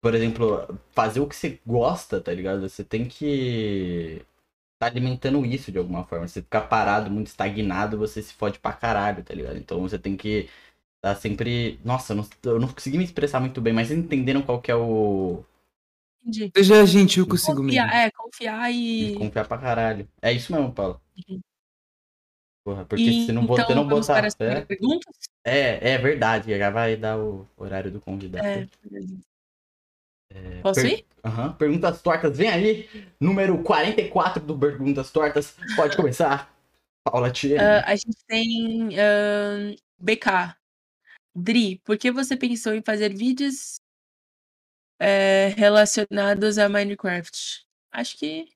Por exemplo, fazer o que você gosta, tá ligado? Você tem que. Tá alimentando isso de alguma forma. Você ficar parado, muito estagnado, você se fode pra caralho, tá ligado? Então você tem que. Tá sempre. Nossa, eu não, eu não consegui me expressar muito bem, mas vocês entenderam qual que é o. Entendi. Seja gentil consigo mesmo. Confiar, é, confiar E e. confiar pra caralho. É isso mesmo, Paulo. Uhum. Porra, porque e se não, então, você não botar as fé. perguntas? É, é verdade, já vai dar o horário do convidado. É. Posso per- ir? Aham. Perguntas tortas, vem aí. Número 44 do Perguntas Tortas. Pode começar. Paula Thierry. Ah, a gente tem ahn, BK. Dri, por que você pensou em fazer vídeos eh, relacionados a Minecraft? Acho que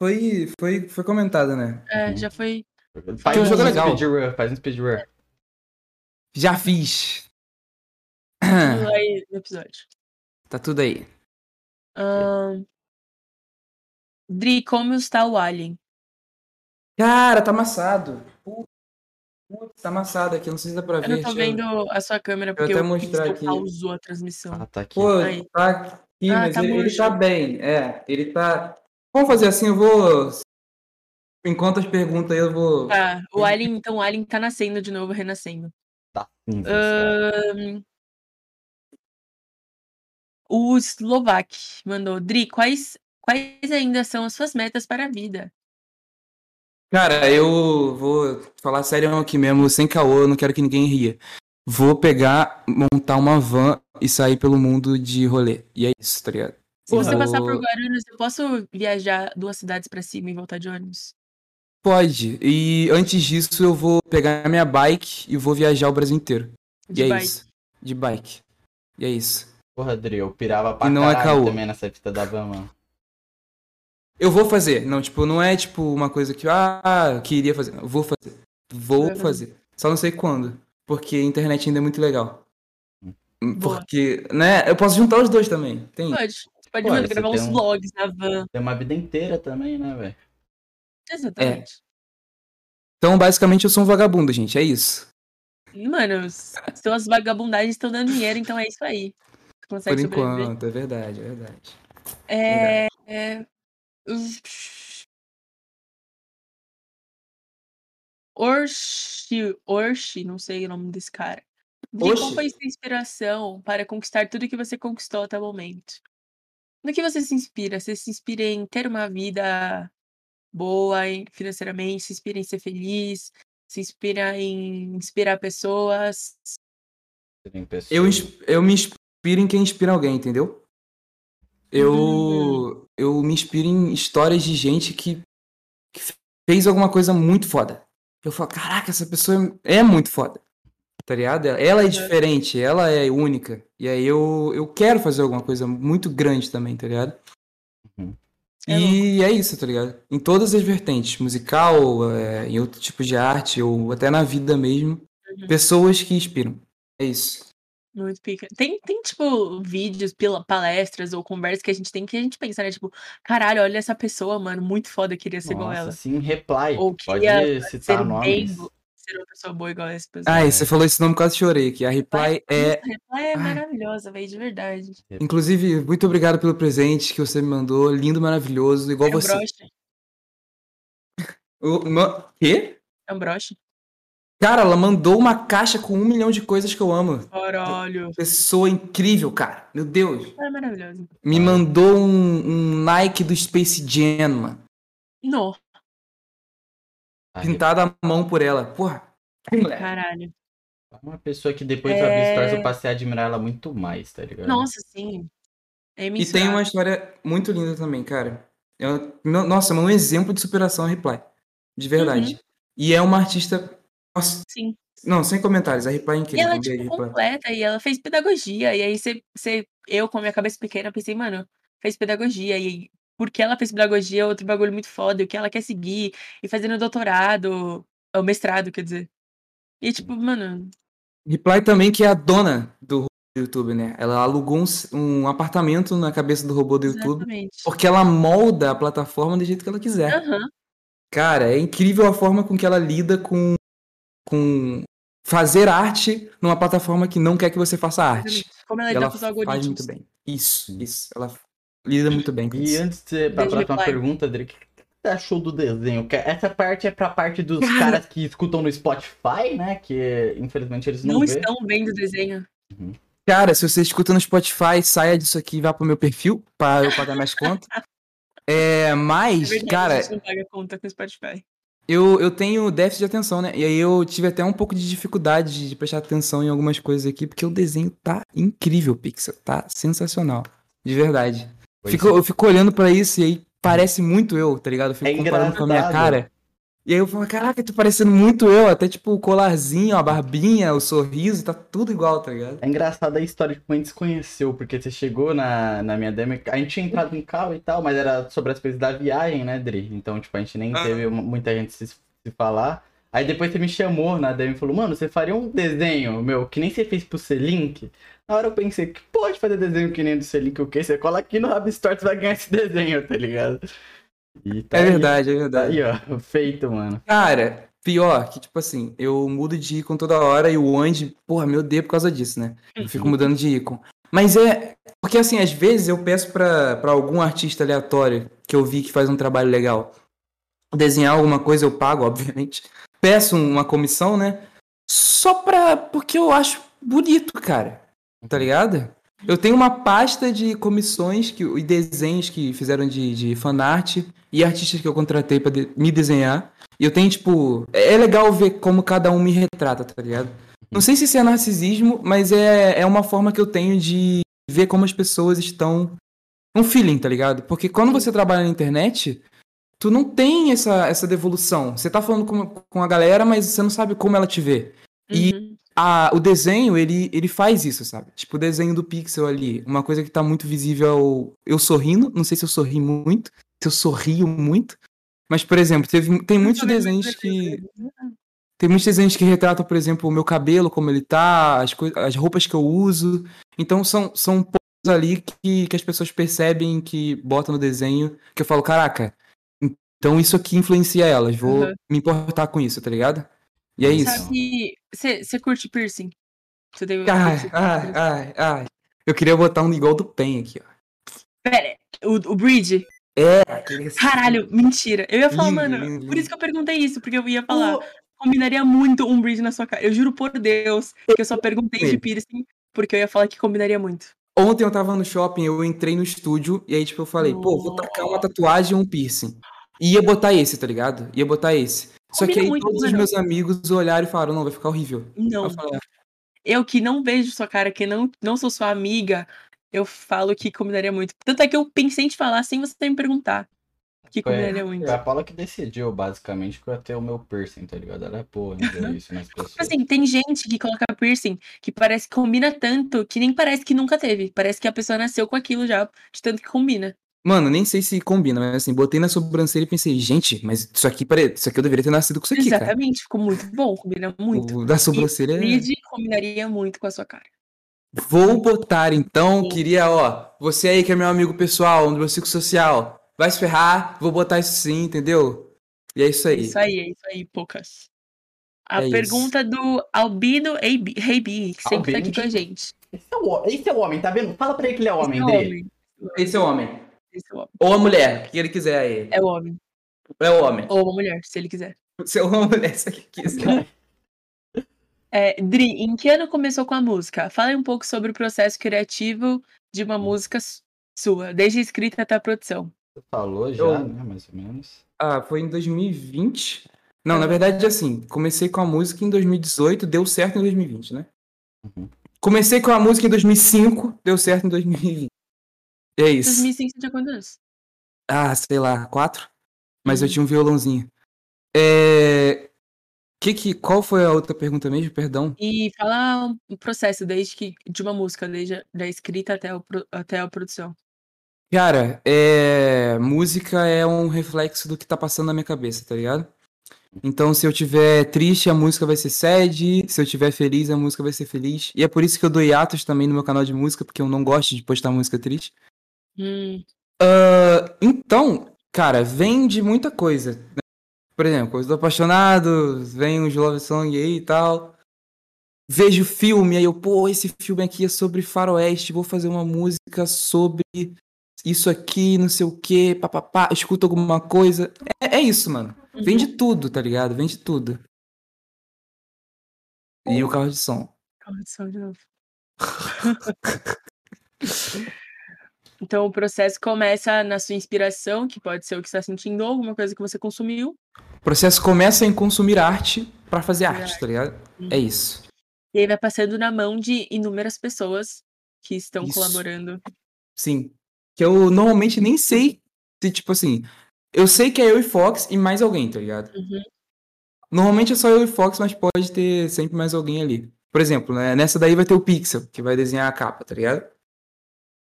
Foi, foi, foi comentado, né? é, Uhum. já foi. Faz um jogo legal. speedrun, faz um speedrun. Já fiz. tudo aí no episódio. Tá tudo aí. Ahn, Dri, como está o Alien? Cara, tá amassado. Putz, tá amassado aqui, não sei se dá pra ver. Eu não tô eu- vendo a sua câmera porque até o mostrar aqui. pausou a transmissão. Ah, tá aqui. Pô, Aí. tá aqui, Ah, mas tá ele, ele tá bem. É, ele tá. Vamos fazer assim, eu vou. Enquanto as perguntas aí, eu vou. Tá, o Alien, então o Alien tá nascendo de novo, renascendo. Tá. Ahn, o Slovak mandou, Dri, quais, quais ainda são as suas metas para a vida? Cara, eu vou falar sério aqui mesmo, sem caô, eu não quero que ninguém ria. Vou pegar, montar uma van e sair pelo mundo de rolê. E é isso, tá ligado? Se você passar por Guarulhos, eu posso viajar duas cidades pra cima e voltar de ônibus? Pode. E antes disso, eu vou pegar minha bike e vou viajar o Brasil inteiro. De e é bike. isso. De bike. E é isso. Porra, Dri, eu pirava pra E não é caô. também nessa fita da van, mano. Eu vou fazer. Não, tipo, não é tipo uma coisa que, ah, queria fazer. Não, eu vou fazer. Vou Vai fazer. Só não sei quando. Porque a internet ainda é muito legal. Boa. Porque, né? Eu posso juntar os dois também. Tem. Pode. Você pode você gravar uns um- vlogs na van. Tem uma vida inteira também, né, velho? Exatamente. Então, basicamente, eu sou um vagabundo, gente. É isso. Mano, suas vagabundagens estão dando dinheiro, então é isso aí. Você Por consegue sobreviver. enquanto. É verdade, é verdade. É. é... Orshi, Orshi, não sei o nome desse cara. Qual Oxi. foi sua inspiração para conquistar tudo que você conquistou até o momento? No que você se inspira? Você se inspira em ter uma vida boa em- financeiramente? Se inspira em ser feliz? Se inspira em inspirar pessoas? Tem pessoas- Eu, ins- eu me inspiro em quem inspira alguém, entendeu? Eu, Hum. eu me inspiro em histórias de gente que, que fez alguma coisa muito foda. Eu falo, caraca, essa pessoa é muito foda. Tá ligado? Ela- Ela é Uhum. diferente, ela é única. E aí eu, eu quero fazer alguma coisa muito grande também, tá ligado? Uhum. É e é isso, tá ligado? Em todas as vertentes, musical, é, em outro tipo de arte, ou até na vida mesmo. Uhum. Pessoas que inspiram. É isso. Muito pica. Tem, tem, tipo, vídeos, palestras ou conversas que a gente tem que a gente pensa, né? Tipo, caralho, olha essa pessoa, mano, muito foda, queria ser igual Nossa, ela. sim, reply. Ou Pode queria citar ser nomes. bem, uma pessoa boa igual essa pessoa. Ah, e você falou esse nome, quase chorei aqui. A Reply é. Ela é maravilhosa, velho, de verdade. Inclusive, muito obrigado pelo presente que você me mandou. Lindo, maravilhoso, igual É um você. broche. O- Quê? É um broche. Cara, ela mandou uma caixa com um milhão de coisas que eu amo. Caralho. Pessoa incrível, cara. Meu Deus. É maravilhoso. Me mandou um, um Nike do Space Jam, mano. No, A Pintado à mão por ela. Porra. caralho. É Uma pessoa que depois da É. Stories eu passei a admirar ela muito mais, tá ligado? Nossa, sim. É E tem uma história muito linda também, cara. Eu- no- nossa, um exemplo de superação a Reply. De verdade. E é uma artista. Nossa, Sim. não, sem comentários. A Reply é E incrível. ela é, Um beijo, tipo, completa, e ela fez pedagogia. E aí, você, você, eu, com a minha cabeça pequena, pensei, mano, fez pedagogia. E porque ela fez pedagogia é outro bagulho muito foda, e o que ela quer seguir, e fazendo doutorado, ou mestrado, quer dizer. E, tipo, mano, Reply também, que é a dona do robô do YouTube, né? Ela alugou um, um apartamento na cabeça do robô do YouTube. exatamente. Porque ela molda a plataforma do jeito que ela quiser. Aham, Cara, é incrível a forma com que ela lida com, com fazer arte numa plataforma que não quer que você faça arte. Como ela lida ela com os faz algoritmos. muito bem. Isso, isso. Ela lida muito bem com E isso. antes de pra Beijo, próxima reply. pergunta, Adri, o que você achou do desenho? Que Essa parte é pra parte dos Cara. caras que escutam no Spotify, né? Que infelizmente eles não, Não vê. estão vendo o desenho. Cara, se você escuta no Spotify, saia disso aqui e vá pro meu perfil para eu pagar minhas contas. É, É mas, verdade, a cara, gente não paga conta com o Spotify. eu, eu tenho déficit de atenção, né? E aí eu tive até um pouco de dificuldade de prestar atenção em algumas coisas aqui, porque o desenho tá incrível, Pixel. Tá sensacional. De verdade. Pois Fico, eu fico olhando pra isso e aí parece muito eu, tá ligado? Eu fico É comparando com a minha engraçado. cara. E aí eu falo, caraca, tô parecendo muito eu, até tipo o colarzinho, a barbinha, o sorriso, tá tudo igual, tá ligado? É engraçada a história de como a gente se conheceu, porque você chegou na, na minha demo, a gente tinha entrado em carro e tal, mas era sobre as coisas da viagem, né, Dri? Então, tipo, a gente nem Ah. teve mu- muita gente se, se falar. Aí depois você me chamou na demo e falou, mano, você faria um desenho, meu, que nem você fez pro C-Link? Na hora eu pensei, que pode fazer desenho que nem do C-Link, o quê? Você cola aqui no Rabstore, você vai ganhar esse desenho, tá ligado? E tá É aí, verdade, é Tá verdade. aí, ó, feito, mano. Cara, pior que, tipo assim, eu mudo de ícone toda hora e o Andy, porra, me odeia por causa disso, né? Eu fico mudando de ícone. Mas é. Porque assim, às vezes eu peço pra, pra algum artista aleatório que eu vi que faz um trabalho legal desenhar alguma coisa, eu pago, obviamente. Peço uma comissão, né? Só pra. Porque eu acho bonito, cara. Tá ligado? Eu tenho uma pasta de comissões que, e desenhos que fizeram de, de fanart e artistas que eu contratei pra de- me desenhar. E eu tenho, tipo. É é legal ver como cada um me retrata, tá ligado? Não sei se isso é narcisismo, mas é, é uma forma que eu tenho de ver como as pessoas estão. Um feeling, tá ligado? Porque quando você trabalha na internet, tu não tem essa, essa devolução. Você tá falando com, com a galera, mas você não sabe como ela te vê. E- Uhum. A, o desenho, ele, ele faz isso, sabe? Tipo, o desenho do pixel ali. Uma coisa que tá muito visível é o eu sorrindo. Não sei se eu sorri muito, se eu sorrio muito. Mas, por exemplo, teve, tem muitos desenhos que. Tem muitos desenhos que retratam, por exemplo, o meu cabelo, como ele tá, as, as roupas que eu uso. Então são, são pontos ali que, que as pessoas percebem que botam no desenho, que eu falo, caraca, então isso aqui influencia elas, vou Uhum. me importar com isso, tá ligado? E é Sabe isso. Que você curte piercing? Você tem Ai, ai, ai, ai. Eu queria botar um igual do Pen aqui, ó. Pera, o, o Bridge? É, aquele assim. Caralho, mentira. Eu ia falar, Lindo, mano, lindo, por isso que eu perguntei isso, porque eu ia falar, combinaria muito um Bridge na sua cara. Eu juro por Deus que eu só perguntei de piercing porque eu ia falar que combinaria muito. Ontem eu tava no shopping, eu entrei no estúdio e aí, tipo, eu falei, pô, vou tacar uma tatuagem e um piercing. E ia botar esse, tá ligado? Ia botar esse. Só que Combina aí muito, todos os mano. meus amigos olharam e falaram, não, vai ficar horrível. Não, Eu falei, ah, eu que não vejo sua cara, que não, não sou sua amiga, eu falo que combinaria muito. Tanto é que eu pensei em te falar sem você me perguntar. Que Foi- combinaria muito. Foi a Paula que decidiu, basicamente, que eu ia ter o meu piercing, tá ligado? Ela é ver isso nas pessoas. Assim, tem gente que coloca piercing que parece que combina tanto que nem parece que nunca teve. Parece que a pessoa nasceu com aquilo já, de tanto que combina. Mano, nem sei se combina, mas assim, botei na sobrancelha e pensei, gente, mas isso aqui, pare... isso aqui eu deveria ter nascido com isso aqui, cara. Exatamente, ficou muito bom, combina muito. O da sobrancelha é... Bridge combinaria muito com a sua cara. Vou botar então, Sim. queria, ó, você aí que é meu amigo pessoal, no meu ciclo social, vai se ferrar, vou botar isso sim, entendeu? E é isso aí. Isso aí, é isso aí, poucas. A É isso. pergunta do Albino AB Hey B, que sempre tá aqui Albino com a gente. Esse é, o, esse é o homem, tá vendo? Fala pra ele que ele é homem, Esse é o homem. Esse é o homem. Esse é o homem. Ou a mulher, o que ele quiser aí. É o homem. É o homem. Ou uma mulher, se ele quiser. Se é uma mulher, se ele quiser. É, Dri, em que ano começou com a música? Fale um pouco sobre o processo criativo de uma música sua, desde a escrita até a produção. Você falou já, Eu- né? Mais ou menos. Ah, foi em 2020. Não, na verdade, assim, comecei com a música em 2018, deu certo em 2020, né? Uhum. Comecei com a música em 2005, deu certo em 2020. É isso. 2005 você tinha quantos anos? Ah, sei lá, quatro? Mas eu Uhum. tinha um violãozinho. É... Que que... Qual foi a outra pergunta mesmo? Perdão. E fala um processo desde que de uma música, desde a, da escrita até, o, até a produção. Cara, é... música é um reflexo do que tá passando na minha cabeça, tá ligado? Então, se eu tiver triste, a música vai ser sad. Se eu tiver feliz, a música vai ser feliz. E é por isso que eu dou hiatos também no meu canal de música, porque eu não gosto de postar música triste. Hum, Ah, então, cara, vem de muita coisa. né? Por exemplo, eu tô apaixonado, vem uns love song aí e tal. Vejo filme, aí eu, pô, esse filme aqui é sobre faroeste, vou fazer uma música sobre isso aqui, não sei o quê, papapá, escuto alguma coisa. É, é isso, mano. Vem de tudo, tá ligado? Vem de tudo. E o carro de som. Calma, só de novo. Então o processo começa na sua inspiração, que pode ser o que você está sentindo, ou alguma coisa que você consumiu. O processo começa em consumir arte pra fazer Fazer arte, tá ligado? Uhum. É isso. E aí vai passando na mão de inúmeras pessoas que estão Isso. colaborando. Sim. Que eu normalmente nem sei se, tipo assim, Eu sei que é eu e Fox e mais alguém, tá ligado? Uhum. Normalmente é só eu e Fox, mas pode ter sempre mais alguém ali. Por exemplo, né, nessa daí vai ter o Pixel, que vai desenhar a capa, tá ligado?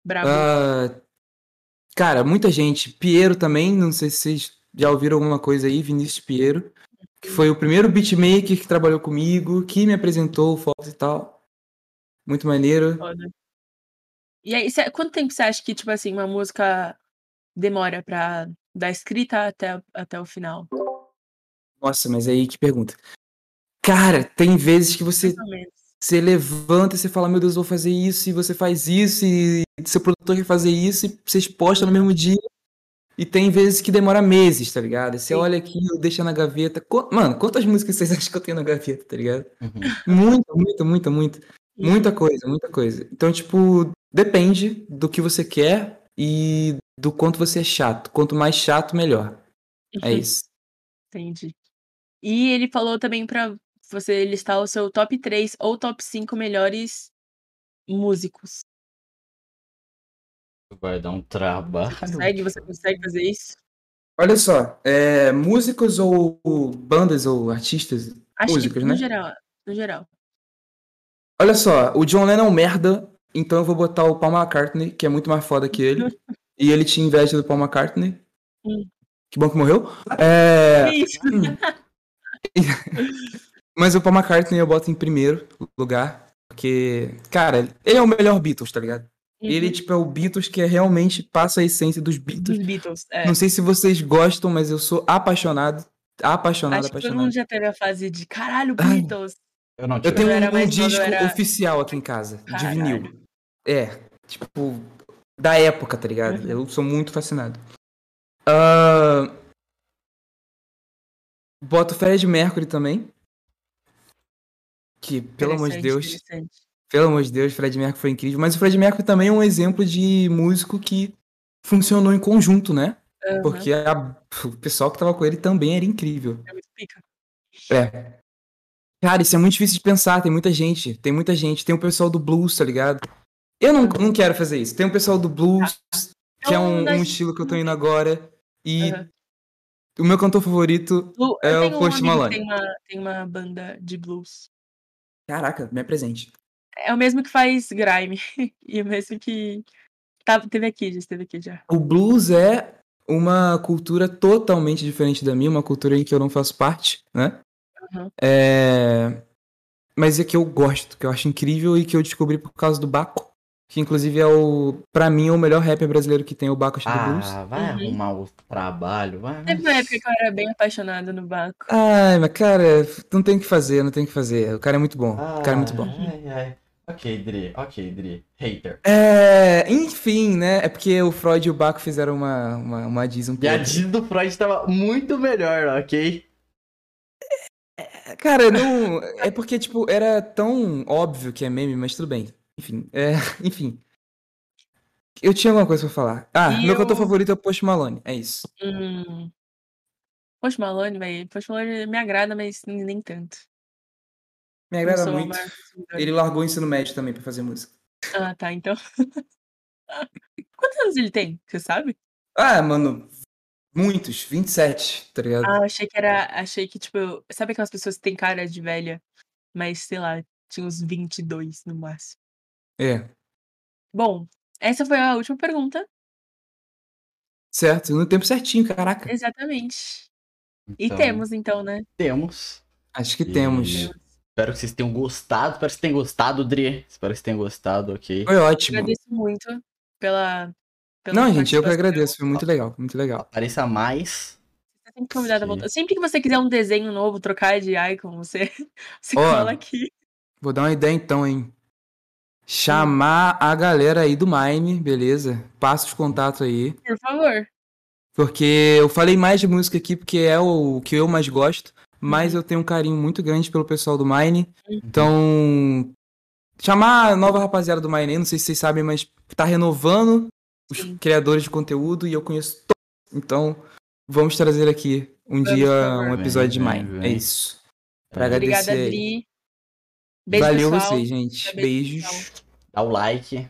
Bravo. Ah, cara, muita gente. Piero também, não sei se vocês já ouviram alguma coisa aí, Vinícius Piero, que foi o primeiro beatmaker que trabalhou comigo, que me apresentou Fox e tal. Muito maneiro. Foda. E aí, cê- quanto tempo você acha que, tipo assim, uma música demora pra da escrita até, até o final? Nossa, mas aí que pergunta. Cara, tem vezes que você Mais ou menos. Você levanta e você fala, meu Deus, vou fazer isso, e você faz isso, e seu produtor quer fazer isso, e vocês postam no mesmo dia. E tem vezes que demora meses, tá ligado? Você Sim. olha aqui, eu deixo na gaveta. Mano, quantas músicas vocês acham que eu tenho na gaveta, tá ligado? Uhum. Muita, muita, muita, muita. Uhum. Muita coisa, muita coisa. Então, tipo, depende do que você quer e do quanto você é chato. Quanto mais chato, melhor. É isso. Entendi. E ele falou também pra você listar o seu top 3 ou top 5 melhores músicos. Vai dar um trabalho. Consegue? Você consegue fazer isso? Olha só, é, músicos ou bandas ou artistas? Acho Músicos, que no né? geral. No geral. Olha só, o John Lennon é um merda, então eu vou botar o Paul McCartney, que é muito mais foda que ele. e ele tinha inveja do Paul McCartney. Hum. Que bom que morreu. É, Que isso? mas o Paul McCartney eu boto em primeiro lugar, porque, cara, ele é o melhor Beatles, tá ligado? Ele, Uhum. tipo, é o Beatles que é, realmente passa a essência dos Beatles. Dos Beatles. É. Não sei se vocês gostam, mas eu sou apaixonado. Apaixonado, Acho que todo apaixonado. mundo já teve a fase de caralho. Beatles. Eu não Eu tive. tenho eu um, um eu disco era- oficial aqui em casa, de Caralho. vinil. É, tipo, da época, tá ligado? Uhum. Eu sou muito fascinado. Ah, boto Fred Mercury também. Que, pelo amor de Deus, pelo amor de Deus, Fred Mercury foi incrível. Mas o Fred Mercury também é um exemplo de músico que funcionou em conjunto, né? Aham, Porque a- o pessoal que tava com ele também era incrível. é muito pica. É. Cara, isso é muito difícil de pensar. Tem muita gente. Tem muita gente. Tem o pessoal do blues, tá ligado? Eu não, não quero fazer isso. Tem o pessoal do blues, que é um, Então, um nós- estilo que eu tô indo agora. E Aham. o meu cantor favorito. Lu- É eu o um Post que Malone. Tem uma, tem uma banda de blues. Caraca, me apresente. É o mesmo que faz grime. e o mesmo que. Tá, teve aqui, já esteve aqui já. O blues é uma cultura totalmente diferente da minha, uma cultura em que eu não faço parte, né? Aham. É... Mas é que eu gosto, que eu acho incrível e que eu descobri por causa do Baco. Que inclusive é o. Pra mim, é o melhor rapper brasileiro que tem, o Baco do Blues. Ah, vai Uhum. arrumar o trabalho. Vai. Teve uma época que eu era bem apaixonada no Baco. Ai, mas cara, não tem o que fazer, não tem o que fazer. O cara é muito bom. O cara é muito bom. Ai, ai. Ok, Dri. Ok, Dri. Hater. É, enfim, né? É porque o Freud e o Baco fizeram uma, uma, uma diz um E a pouco. diz do Freud tava muito melhor, ok? Cara, não. É porque, tipo, era tão óbvio que é meme, mas tudo bem. Enfim, é, enfim. Eu tinha alguma coisa pra falar. Ah, E meu cantor eu- favorito é o Post Malone. É isso. Hum. Post Malone, velho. Post Malone me agrada, mas nem tanto. Me agrada muito. consumidora. Ele largou o ensino médio também pra fazer música. Ah, tá, então. Quantos anos ele tem? Você sabe? Ah, mano, muitos. 27, tá ligado? Ah, achei que era. Achei que, tipo, eu- sabe aquelas pessoas que têm cara de velha, mas sei lá, tinha uns 22 no máximo. É. Bom, essa foi a última pergunta. Certo, no tempo certinho, caraca. Exatamente. E Então, temos, então, né? Temos. Acho que E- temos. Espero que vocês tenham gostado. Espero que vocês tenham gostado, Dri. Espero que vocês tenham gostado, ok? Foi ótimo. Agradeço muito pela. pela Não, gente, eu que participação. agradeço. Foi muito legal, muito legal. Apareça mais. Você é sempre convidado a Sim. voltar. Sempre que você quiser um desenho novo, trocar de icon, você, você Ó, cola aqui. Vou dar uma ideia então, hein? Chamar a galera aí do Mine, beleza? Passa os contatos aí. Por favor. Porque eu falei mais de música aqui porque é o que eu mais gosto. Mas eu tenho um carinho muito grande pelo pessoal do Mine. Então, chamar a nova rapaziada do Mine aí, não sei se vocês sabem, mas tá renovando os Sim. criadores de conteúdo e eu conheço todos. Então, vamos trazer aqui um Vamos, dia um episódio de Vem, Mine. vem, É vem. isso. Pra É, agradecer Obrigada, aí. Dri. Beijo, Valeu pessoal. vocês, gente. Beijo, Beijos. pessoal. Dá o like.